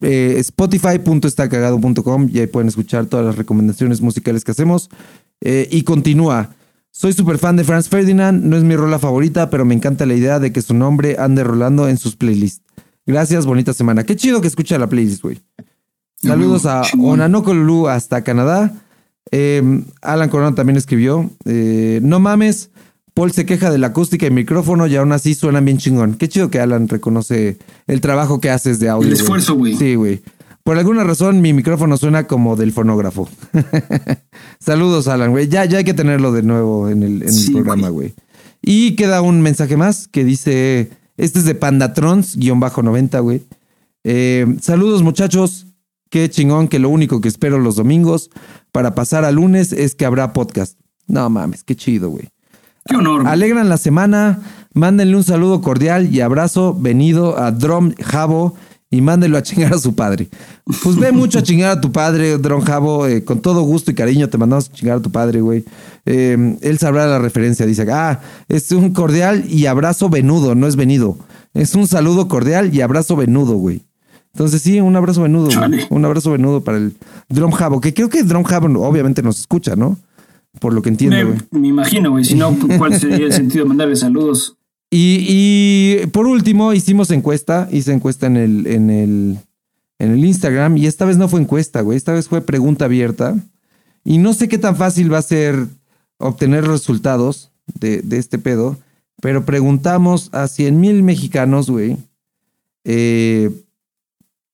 eh, spotify.estacagado.com y ahí pueden escuchar todas las recomendaciones musicales que hacemos. Eh, y continúa. Soy súper fan de Franz Ferdinand, no es mi rola favorita, pero me encanta la idea de que su nombre ande rolando en sus playlists. Gracias, bonita semana. Qué chido que escucha la playlist, güey. Saludos a. Onanoko Lulu hasta Canadá. Eh, Alan Corona también escribió. eh, no mames, Paul se queja de la acústica y micrófono y aún así suenan bien chingón. Qué chido que Alan reconoce el trabajo que haces de audio. El esfuerzo, güey. Sí, güey. Por alguna razón mi micrófono suena como del fonógrafo. Saludos, Alan, güey. Ya, ya hay que tenerlo de nuevo en el, en el Sí, programa, güey. Y queda un mensaje más que dice, este es de Pandatrons-90, güey. Eh, saludos, muchachos. Qué chingón que lo único que espero los domingos para pasar a lunes es que habrá podcast. No mames, qué chido, güey. Qué honor. Alegran la semana. Mándenle un saludo cordial y abrazo venido a Drom Jabo y mándenlo a chingar a su padre. Pues ve mucho a chingar a tu padre, Drom Jabo. eh, con todo gusto y cariño te mandamos a chingar a tu padre, güey. Eh, él sabrá la referencia. Dice, ah, es un cordial y abrazo venudo, no es venido. Es un saludo cordial y abrazo venudo, güey. Entonces sí, un abrazo venudo. güey. Un abrazo venudo para el Drom Jabo, que creo que Drom Jabo obviamente nos escucha, ¿no? Por lo que entiendo, güey. me, me imagino, güey. Si no, ¿cuál sería el sentido de mandarle saludos? Y, por último, hicimos encuesta. Hice encuesta en el, en el, en el Instagram. Y esta vez no fue encuesta, güey. Esta vez fue pregunta abierta. Y no sé qué tan fácil va a ser obtener resultados de, de este pedo. Pero preguntamos a 100 mil mexicanos, güey. eh,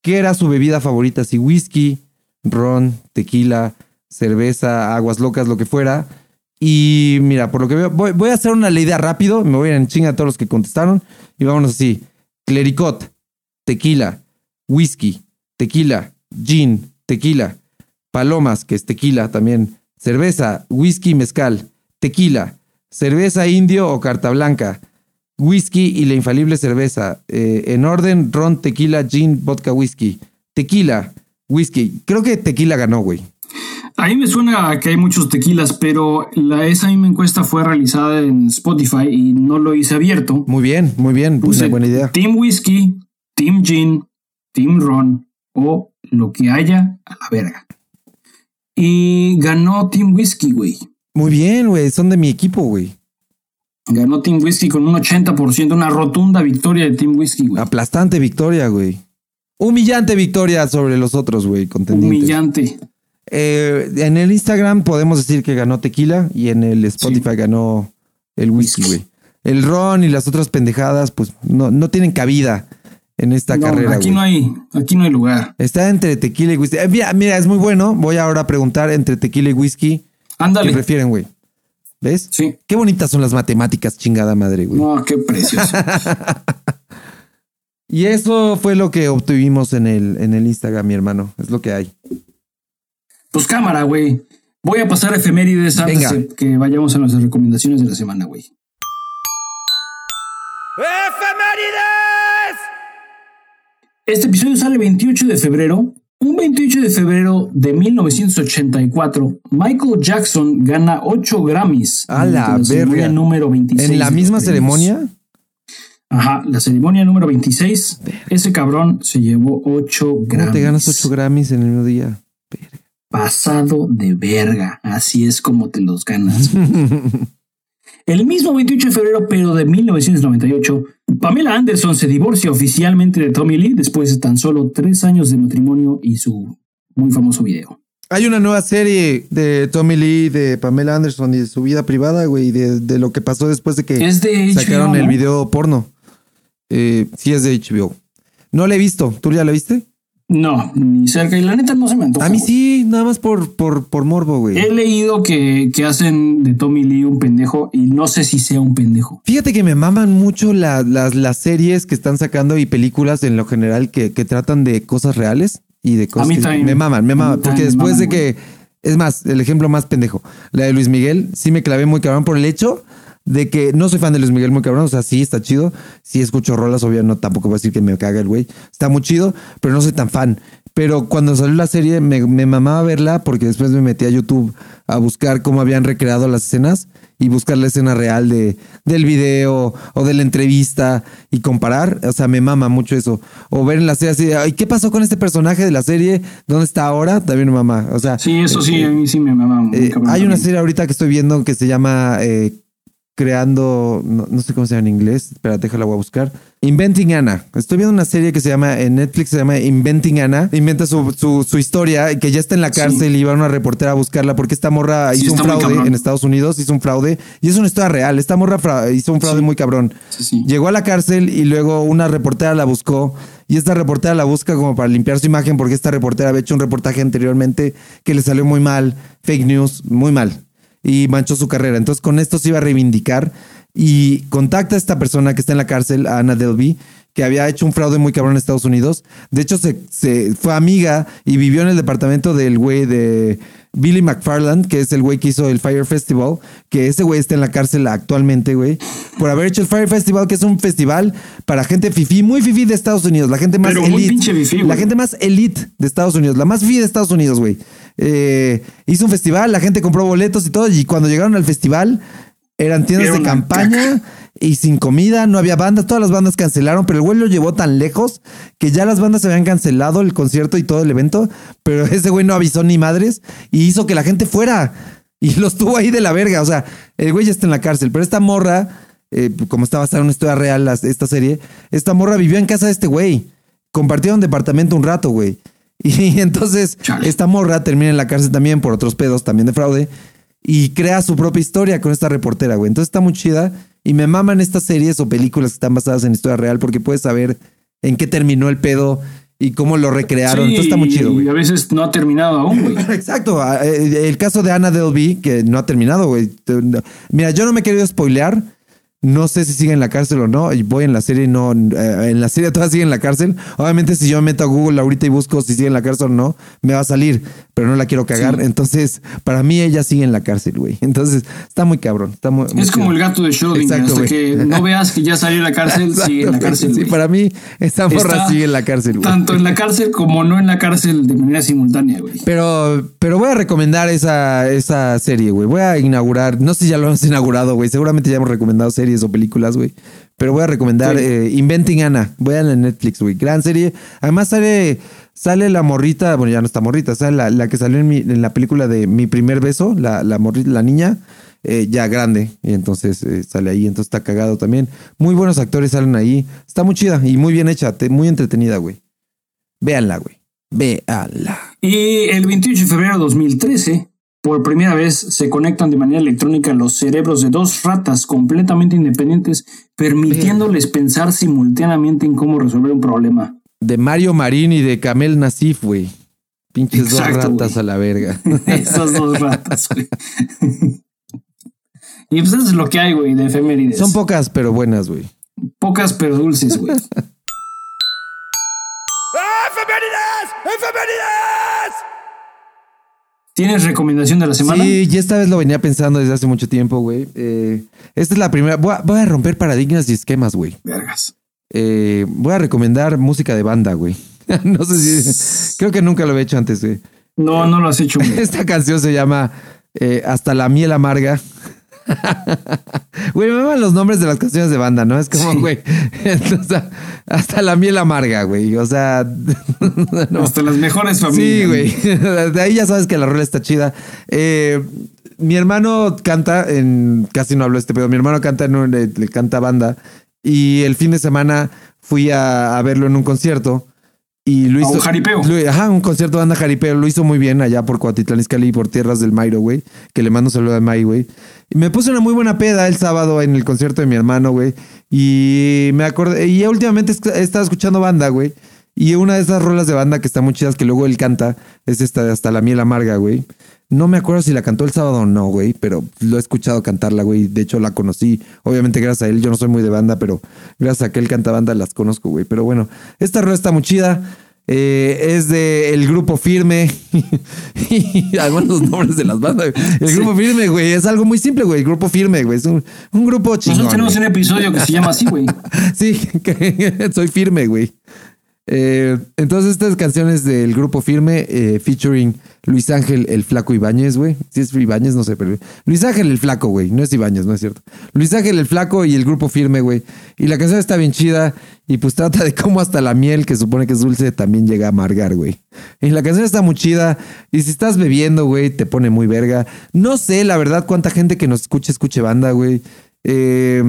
¿Qué era su bebida favorita? Si whisky, ron, tequila, cerveza, aguas locas, lo que fuera. Y mira, por lo que veo, voy, voy a hacer una leída rápido. Me voy a en chinga a todos los que contestaron. Y vámonos así: clericot, tequila, whisky, tequila, gin, tequila, palomas, que es tequila también, cerveza, whisky, mezcal, tequila, cerveza indio o carta blanca, whisky y la infalible cerveza. Eh, en orden: ron, tequila, gin, vodka, whisky, tequila, whisky. Creo que tequila ganó, güey. A mí me suena que hay muchos tequilas, pero la, esa misma encuesta fue realizada en Spotify y no lo hice abierto. Muy bien, muy bien. Puse Una buena idea. Team Whisky, Team Gin, Team Ron o lo que haya a la verga. Y ganó Team Whisky, güey. Muy bien, güey. Son de mi equipo, güey. Ganó Team Whisky con un 80%, una rotunda victoria de Team Whisky, güey. Aplastante victoria, güey. Humillante victoria sobre los otros, güey, contendientes. Humillante. Eh, en el Instagram podemos decir que ganó tequila y en el Spotify ganó el whisky, güey. El ron y las otras pendejadas, pues no, no tienen cabida en esta No, carrera, aquí no hay, aquí no hay lugar. Está entre tequila y whisky. Eh, mira, mira, es muy bueno. Voy ahora a preguntar entre tequila y whisky. ¿Qué Ándale. prefieren, güey? ¿Ves? Sí. Qué bonitas son las matemáticas, chingada madre, güey. No, qué precioso. Y eso fue lo que obtuvimos en el, en el Instagram, mi hermano. Es lo que hay. Pues cámara, güey. Voy a pasar efemérides antes Venga. de que vayamos a las recomendaciones de la semana, güey. Este episodio sale el 28 de febrero. Un 28 de febrero de 1984, Michael Jackson gana 8 Grammys. A la durante ceremonia verga. número 26. En la misma ceremonia. Ajá, la ceremonia número 26. Ese cabrón se llevó 8 Grammys. ¿Cómo te ganas 8 Grammys en el mismo día? Pasado de verga. Así es como te los ganas. El mismo 28 de febrero, pero de 1998, Pamela Anderson se divorcia oficialmente de Tommy Lee después de tan solo tres años de matrimonio y su muy famoso video. Hay una nueva serie de Tommy Lee, de Pamela Anderson y de su vida privada, güey, de, de lo que pasó después de que Es de HBO, sacaron el video porno. Eh, sí, es de HBO. No la he visto. ¿Tú ya la viste? No, ni cerca. Y la neta no se me antoja. A mí sí, nada más por, por, por morbo, güey. He leído que, que hacen de Tommy Lee un pendejo y no sé si sea un pendejo. Fíjate que me maman mucho la- las, las series que están sacando y películas en lo general que, que tratan de cosas reales y de cosas mí que también. me maman, me A maman. Porque después de que, es más, el ejemplo más pendejo, la de Luis Miguel, sí me clavé muy cabrón por el hecho de que no soy fan de Luis Miguel muy cabrón, o sea, sí está chido, sí escucho rolas, obvio, no tampoco voy a decir que me caga el güey, está muy chido, pero no soy tan fan. Pero cuando salió la serie me, me mamaba verla porque después me metí a YouTube a buscar cómo habían recreado las escenas y buscar la escena real de, del video o de la entrevista y comparar. O sea, me mama mucho eso. O ver en la serie así, de, ay, ¿qué pasó con este personaje de la serie? ¿Dónde está ahora? También me mama. O sea, Sí, eso sí, eh, a mí sí me mama. eh, hay una serie ahorita que estoy viendo que se llama eh, Creando, no, no sé cómo se llama en inglés, espera, déjala, voy a buscar. Inventing Anna. Estoy viendo una serie que se llama, en Netflix se llama Inventing Anna. Inventa su, su, su historia, que ya está en la cárcel y va una reportera a buscarla porque esta morra Sí, hizo un fraude en Estados Unidos, hizo un fraude y es una historia real. Esta morra hizo un fraude Sí. muy cabrón. Llegó a la cárcel y luego una reportera la buscó y esta reportera la busca como para limpiar su imagen porque esta reportera había hecho un reportaje anteriormente que le salió muy mal, fake news, muy mal y manchó su carrera. Entonces con esto se iba a reivindicar y contacta a esta persona que está en la cárcel, a Anna Delvey, que había hecho un fraude muy cabrón en Estados Unidos. De hecho, se, se fue amiga y vivió en el departamento del güey de Billy McFarland, que es el güey que hizo el Fire Festival, que ese güey está en la cárcel actualmente, güey, por haber hecho el Fire Festival, que es un festival para gente fifí, muy fifí de Estados Unidos, la gente más Pero elite. fifí, la gente más elite de Estados Unidos, la más fifí de Estados Unidos, güey. Eh, hizo un festival, la gente compró boletos y todo, y cuando llegaron al festival, eran tiendas Era de campaña y sin comida, no había bandas, todas las bandas cancelaron, pero el güey lo llevó tan lejos que ya las bandas se habían cancelado el concierto y todo el evento, pero ese güey no avisó ni madres y hizo que la gente fuera y los tuvo ahí de la verga, o sea, el güey ya está en la cárcel, pero esta morra, eh, como está basada en una historia real esta serie, esta morra vivió en casa de este güey, compartieron departamento un rato, güey. Y entonces Chale. esta morra termina en la cárcel también por otros pedos, también de fraude, y crea su propia historia con esta reportera, güey. Entonces está muy chida y me maman estas series o películas que están basadas en historia real porque puedes saber en qué terminó el pedo y cómo lo recrearon. Sí, Entonces está muy chido, güey. Y a veces no ha terminado aún, güey. Exacto. ah, eh, El caso de Anna Delvey, que no ha terminado, güey. Mira, yo no me he querido spoilear. No sé si sigue en la cárcel o no. Y voy en la serie, no. eh, En la serie todavía sigue en la cárcel. Obviamente, si yo me meto a Google ahorita y busco si sigue en la cárcel o no, me va a salir. Pero no la quiero cagar. Sí. Entonces, para mí, ella sigue en la cárcel, güey. Entonces, está muy cabrón. Está muy, muy Es como el gato de Schrödinger. Exacto, hasta que no veas que ya salió de la cárcel, Exacto, sigue en la cárcel. Sí, para mí, esta morra Está sigue en la cárcel, güey. Tanto en la cárcel como no en la cárcel de manera simultánea, güey. Pero, pero voy a recomendar esa, esa serie, güey. Voy a inaugurar, no sé si ya lo hemos inaugurado, güey. Seguramente ya hemos recomendado series o películas, güey. Pero voy a recomendar Sí. eh, Inventing Anna. Vayan en Netflix, güey. Gran serie. Además sale, sale la morrita, bueno, ya no está morrita, sale la, la que salió en, mi- en la película de Mi Primer Beso, la, la morrita, la niña, eh, ya grande. Y entonces eh, sale ahí, entonces está cagado también. Muy buenos actores salen ahí. Está muy chida y muy bien hecha, te- muy entretenida, güey. Véanla, güey. Véanla. Y el 28 de febrero de 2013, por primera vez se conectan de manera electrónica los cerebros de dos ratas completamente independientes, permitiéndoles pensar simultáneamente en cómo resolver un problema. De Mario Marín y de Kamel Nasif, güey. Pinches Exacto, dos ratas a la verga. Esas dos ratas, güey. Y pues eso es lo que hay, güey, de efemérides. Son pocas, pero buenas, güey. pocas pero dulces, güey. ¿Tienes recomendación de la semana? Sí, y esta vez lo venía pensando desde hace mucho tiempo, güey. Eh, esta es la primera. Voy a, voy a romper paradigmas y esquemas, güey. Vergas. Eh, voy a recomendar música de banda, güey. no sé si. Creo que nunca lo había hecho antes, güey. No, no lo has hecho. güey. Esta canción se llama eh, Hasta la miel amarga. Güey, me maman los nombres de las canciones de banda, ¿no? Es como, Sí. güey, entonces, hasta la miel amarga, güey. O sea, no. Hasta las mejores familias. Sí, güey. De ahí ya sabes que la rola está chida. Eh, mi hermano canta en. Casi no hablo este pedo. Mi hermano canta en un- le, le canta banda. Y el fin de semana fui a, a verlo en un concierto. Y lo hizo. un jaripeo. lo- ajá, un concierto de banda jaripeo. Lo hizo muy bien allá por Coatitlán Izcalli y por tierras del Mairo, güey. Que le mando un saludo a May, güey. Y me puse una muy buena peda el sábado en el concierto de mi hermano, güey. Y me acordé. Y últimamente he estado escuchando banda, güey. Y una de esas rolas de banda que está muy chidas, que luego él canta, es esta de Hasta la miel amarga, güey. No me acuerdo si la cantó el sábado o no, güey, pero lo he escuchado cantarla, güey. De hecho, la conocí, obviamente gracias a él. Yo no soy muy de banda, pero gracias a que él canta banda las conozco, güey. Pero bueno, esta rola está muy chida. Eh, es de el grupo firme. y los nombres de las bandas. El grupo firme, güey. Es algo muy simple, güey. El grupo firme, güey. Es un, un grupo chingón. Nosotros tenemos güey. un episodio que se llama así, güey. Sí, soy firme, güey. Eh, entonces, estas canciones del grupo firme, eh, featuring Luis Ángel el Flaco Ibáñez, güey. Si es Ibáñez, no sé, pero Luis Ángel el Flaco, güey. No es Ibáñez, no es cierto. Luis Ángel el Flaco y el grupo firme, güey. Y la canción está bien chida y pues trata de cómo hasta la miel, que supone que es dulce, también llega a amargar, güey. Y la canción está muy chida y si estás bebiendo, güey, te pone muy verga. No sé, la verdad, cuánta gente que nos escuche, escuche banda, güey. Eh,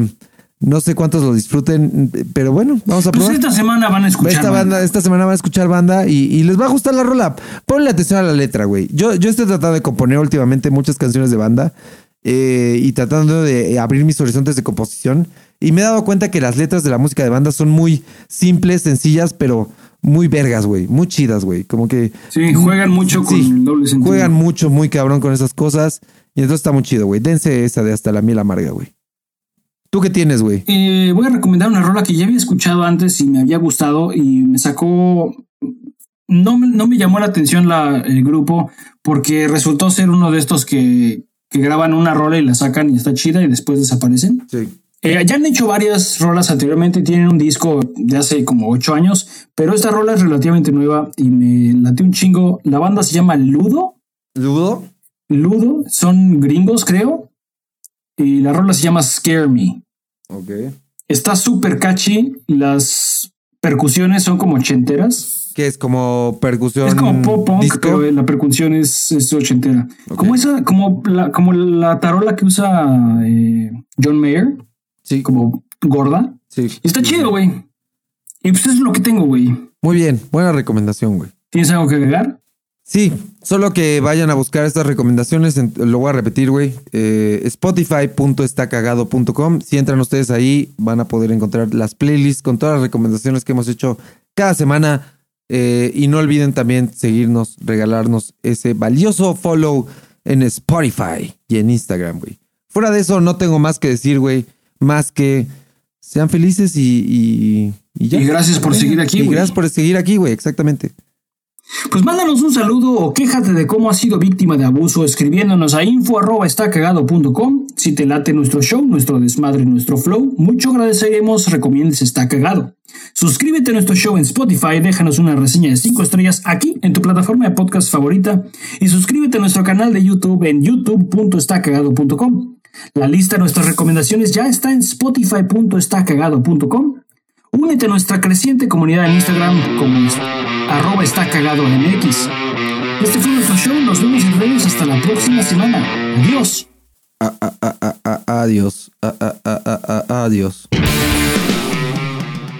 no sé cuántos lo disfruten, pero bueno, vamos a Pues probar. esta semana van a escuchar. Esta banda, esta semana van a escuchar banda y, y les va a gustar la rola. Ponle atención a la letra, güey. Yo, yo estoy tratando de componer últimamente muchas canciones de banda eh, y tratando de abrir mis horizontes de composición. Y me he dado cuenta que las letras de la música de banda son muy simples, sencillas, pero muy vergas, güey. Muy chidas, güey. Como que. Sí, juegan mucho con el doble sentido. Juegan mucho, muy cabrón con esas cosas. Y entonces está muy chido, güey. Dense esa de hasta la miel amarga, güey. ¿Tú qué tienes, güey? Eh, voy a recomendar una rola que ya había escuchado antes y me había gustado y me sacó. No, me- no me llamó la atención la, el grupo porque resultó ser uno de estos que, que graban una rola y la sacan y está chida y después desaparecen. Sí. Eh, ya han hecho varias rolas anteriormente, tienen un disco de hace como ocho años, pero esta rola es relativamente nueva y me late un chingo. La banda se llama Ludo. ¿Ludo? Ludo, son gringos, creo. Y la rola se llama Scare Me. Ok. Está súper catchy. Las percusiones son como ochenteras. Que es como percusión. Es como pop punk, disco. pero la percusión es, es ochentera. Como esa, como la, como la tarola que usa eh, John Mayer, Sí, como gorda. sí. Está chido, güey. Y pues es lo que tengo, güey. Muy bien, buena recomendación, güey. ¿Tienes algo que agregar? Sí, solo que vayan a buscar estas recomendaciones, en- lo voy a repetir, güey. Eh, Spotify.estacagado.com. Si entran ustedes ahí, van a poder encontrar las playlists con todas las recomendaciones que hemos hecho cada semana. Eh, y no olviden también seguirnos, regalarnos ese valioso follow en Spotify y en Instagram, güey. Fuera de eso, no tengo más que decir, güey. Más que sean felices y, y, y ya. Y gracias por seguir aquí, Y güey. gracias por seguir aquí, güey, exactamente. Pues mándanos un saludo o quéjate de cómo has sido víctima de abuso escribiéndonos a info arroba estacagado.com. Si te late nuestro show, nuestro desmadre, nuestro flow, mucho agradeceremos recomiendes Está Cagado. Suscríbete a nuestro show en Spotify, déjanos una reseña de 5 estrellas aquí en tu plataforma de podcast favorita y suscríbete a nuestro canal de YouTube en youtube.estacagado.com. La lista de nuestras recomendaciones ya está en spotify.estacagado.com. Únete a nuestra creciente comunidad en Instagram como es- arroba está cagado MX. Este fue nuestro show, nos vemos en redes hasta la próxima semana. Adiós. A- a- a- adiós. Adiós.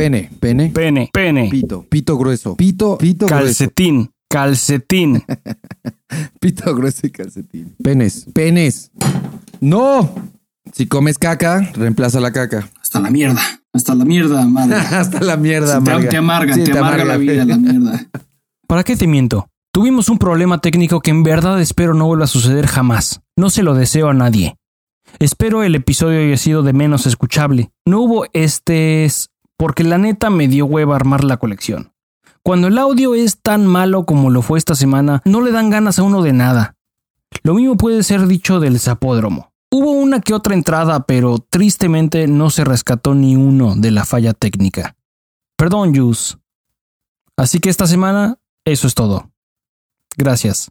Pene, pene. Pene, pene, Pito, pito grueso. Pito, pito grueso. calcetín, calcetín. Pito grueso y calcetín. Penes, penes. ¡No! Si comes caca, reemplaza la caca. Hasta la mierda. Hasta la mierda, madre. Hasta la mierda, te, amarga. te amarga, Sí, te, amarga, la vida, la mierda. ¿Para qué te miento? Tuvimos un problema técnico que en verdad espero no vuelva a suceder jamás. No se lo deseo a nadie. Espero el episodio haya sido de menos escuchable. No hubo estés porque la neta me dio hueva armar la colección. Cuando el audio es tan malo como lo fue esta semana, no le dan ganas a uno de nada. Lo mismo puede ser dicho del zapódromo. Hubo una que otra entrada, pero tristemente no se rescató ni uno de la falla técnica. Perdón, Jus. Así que esta semana, eso es todo. Gracias.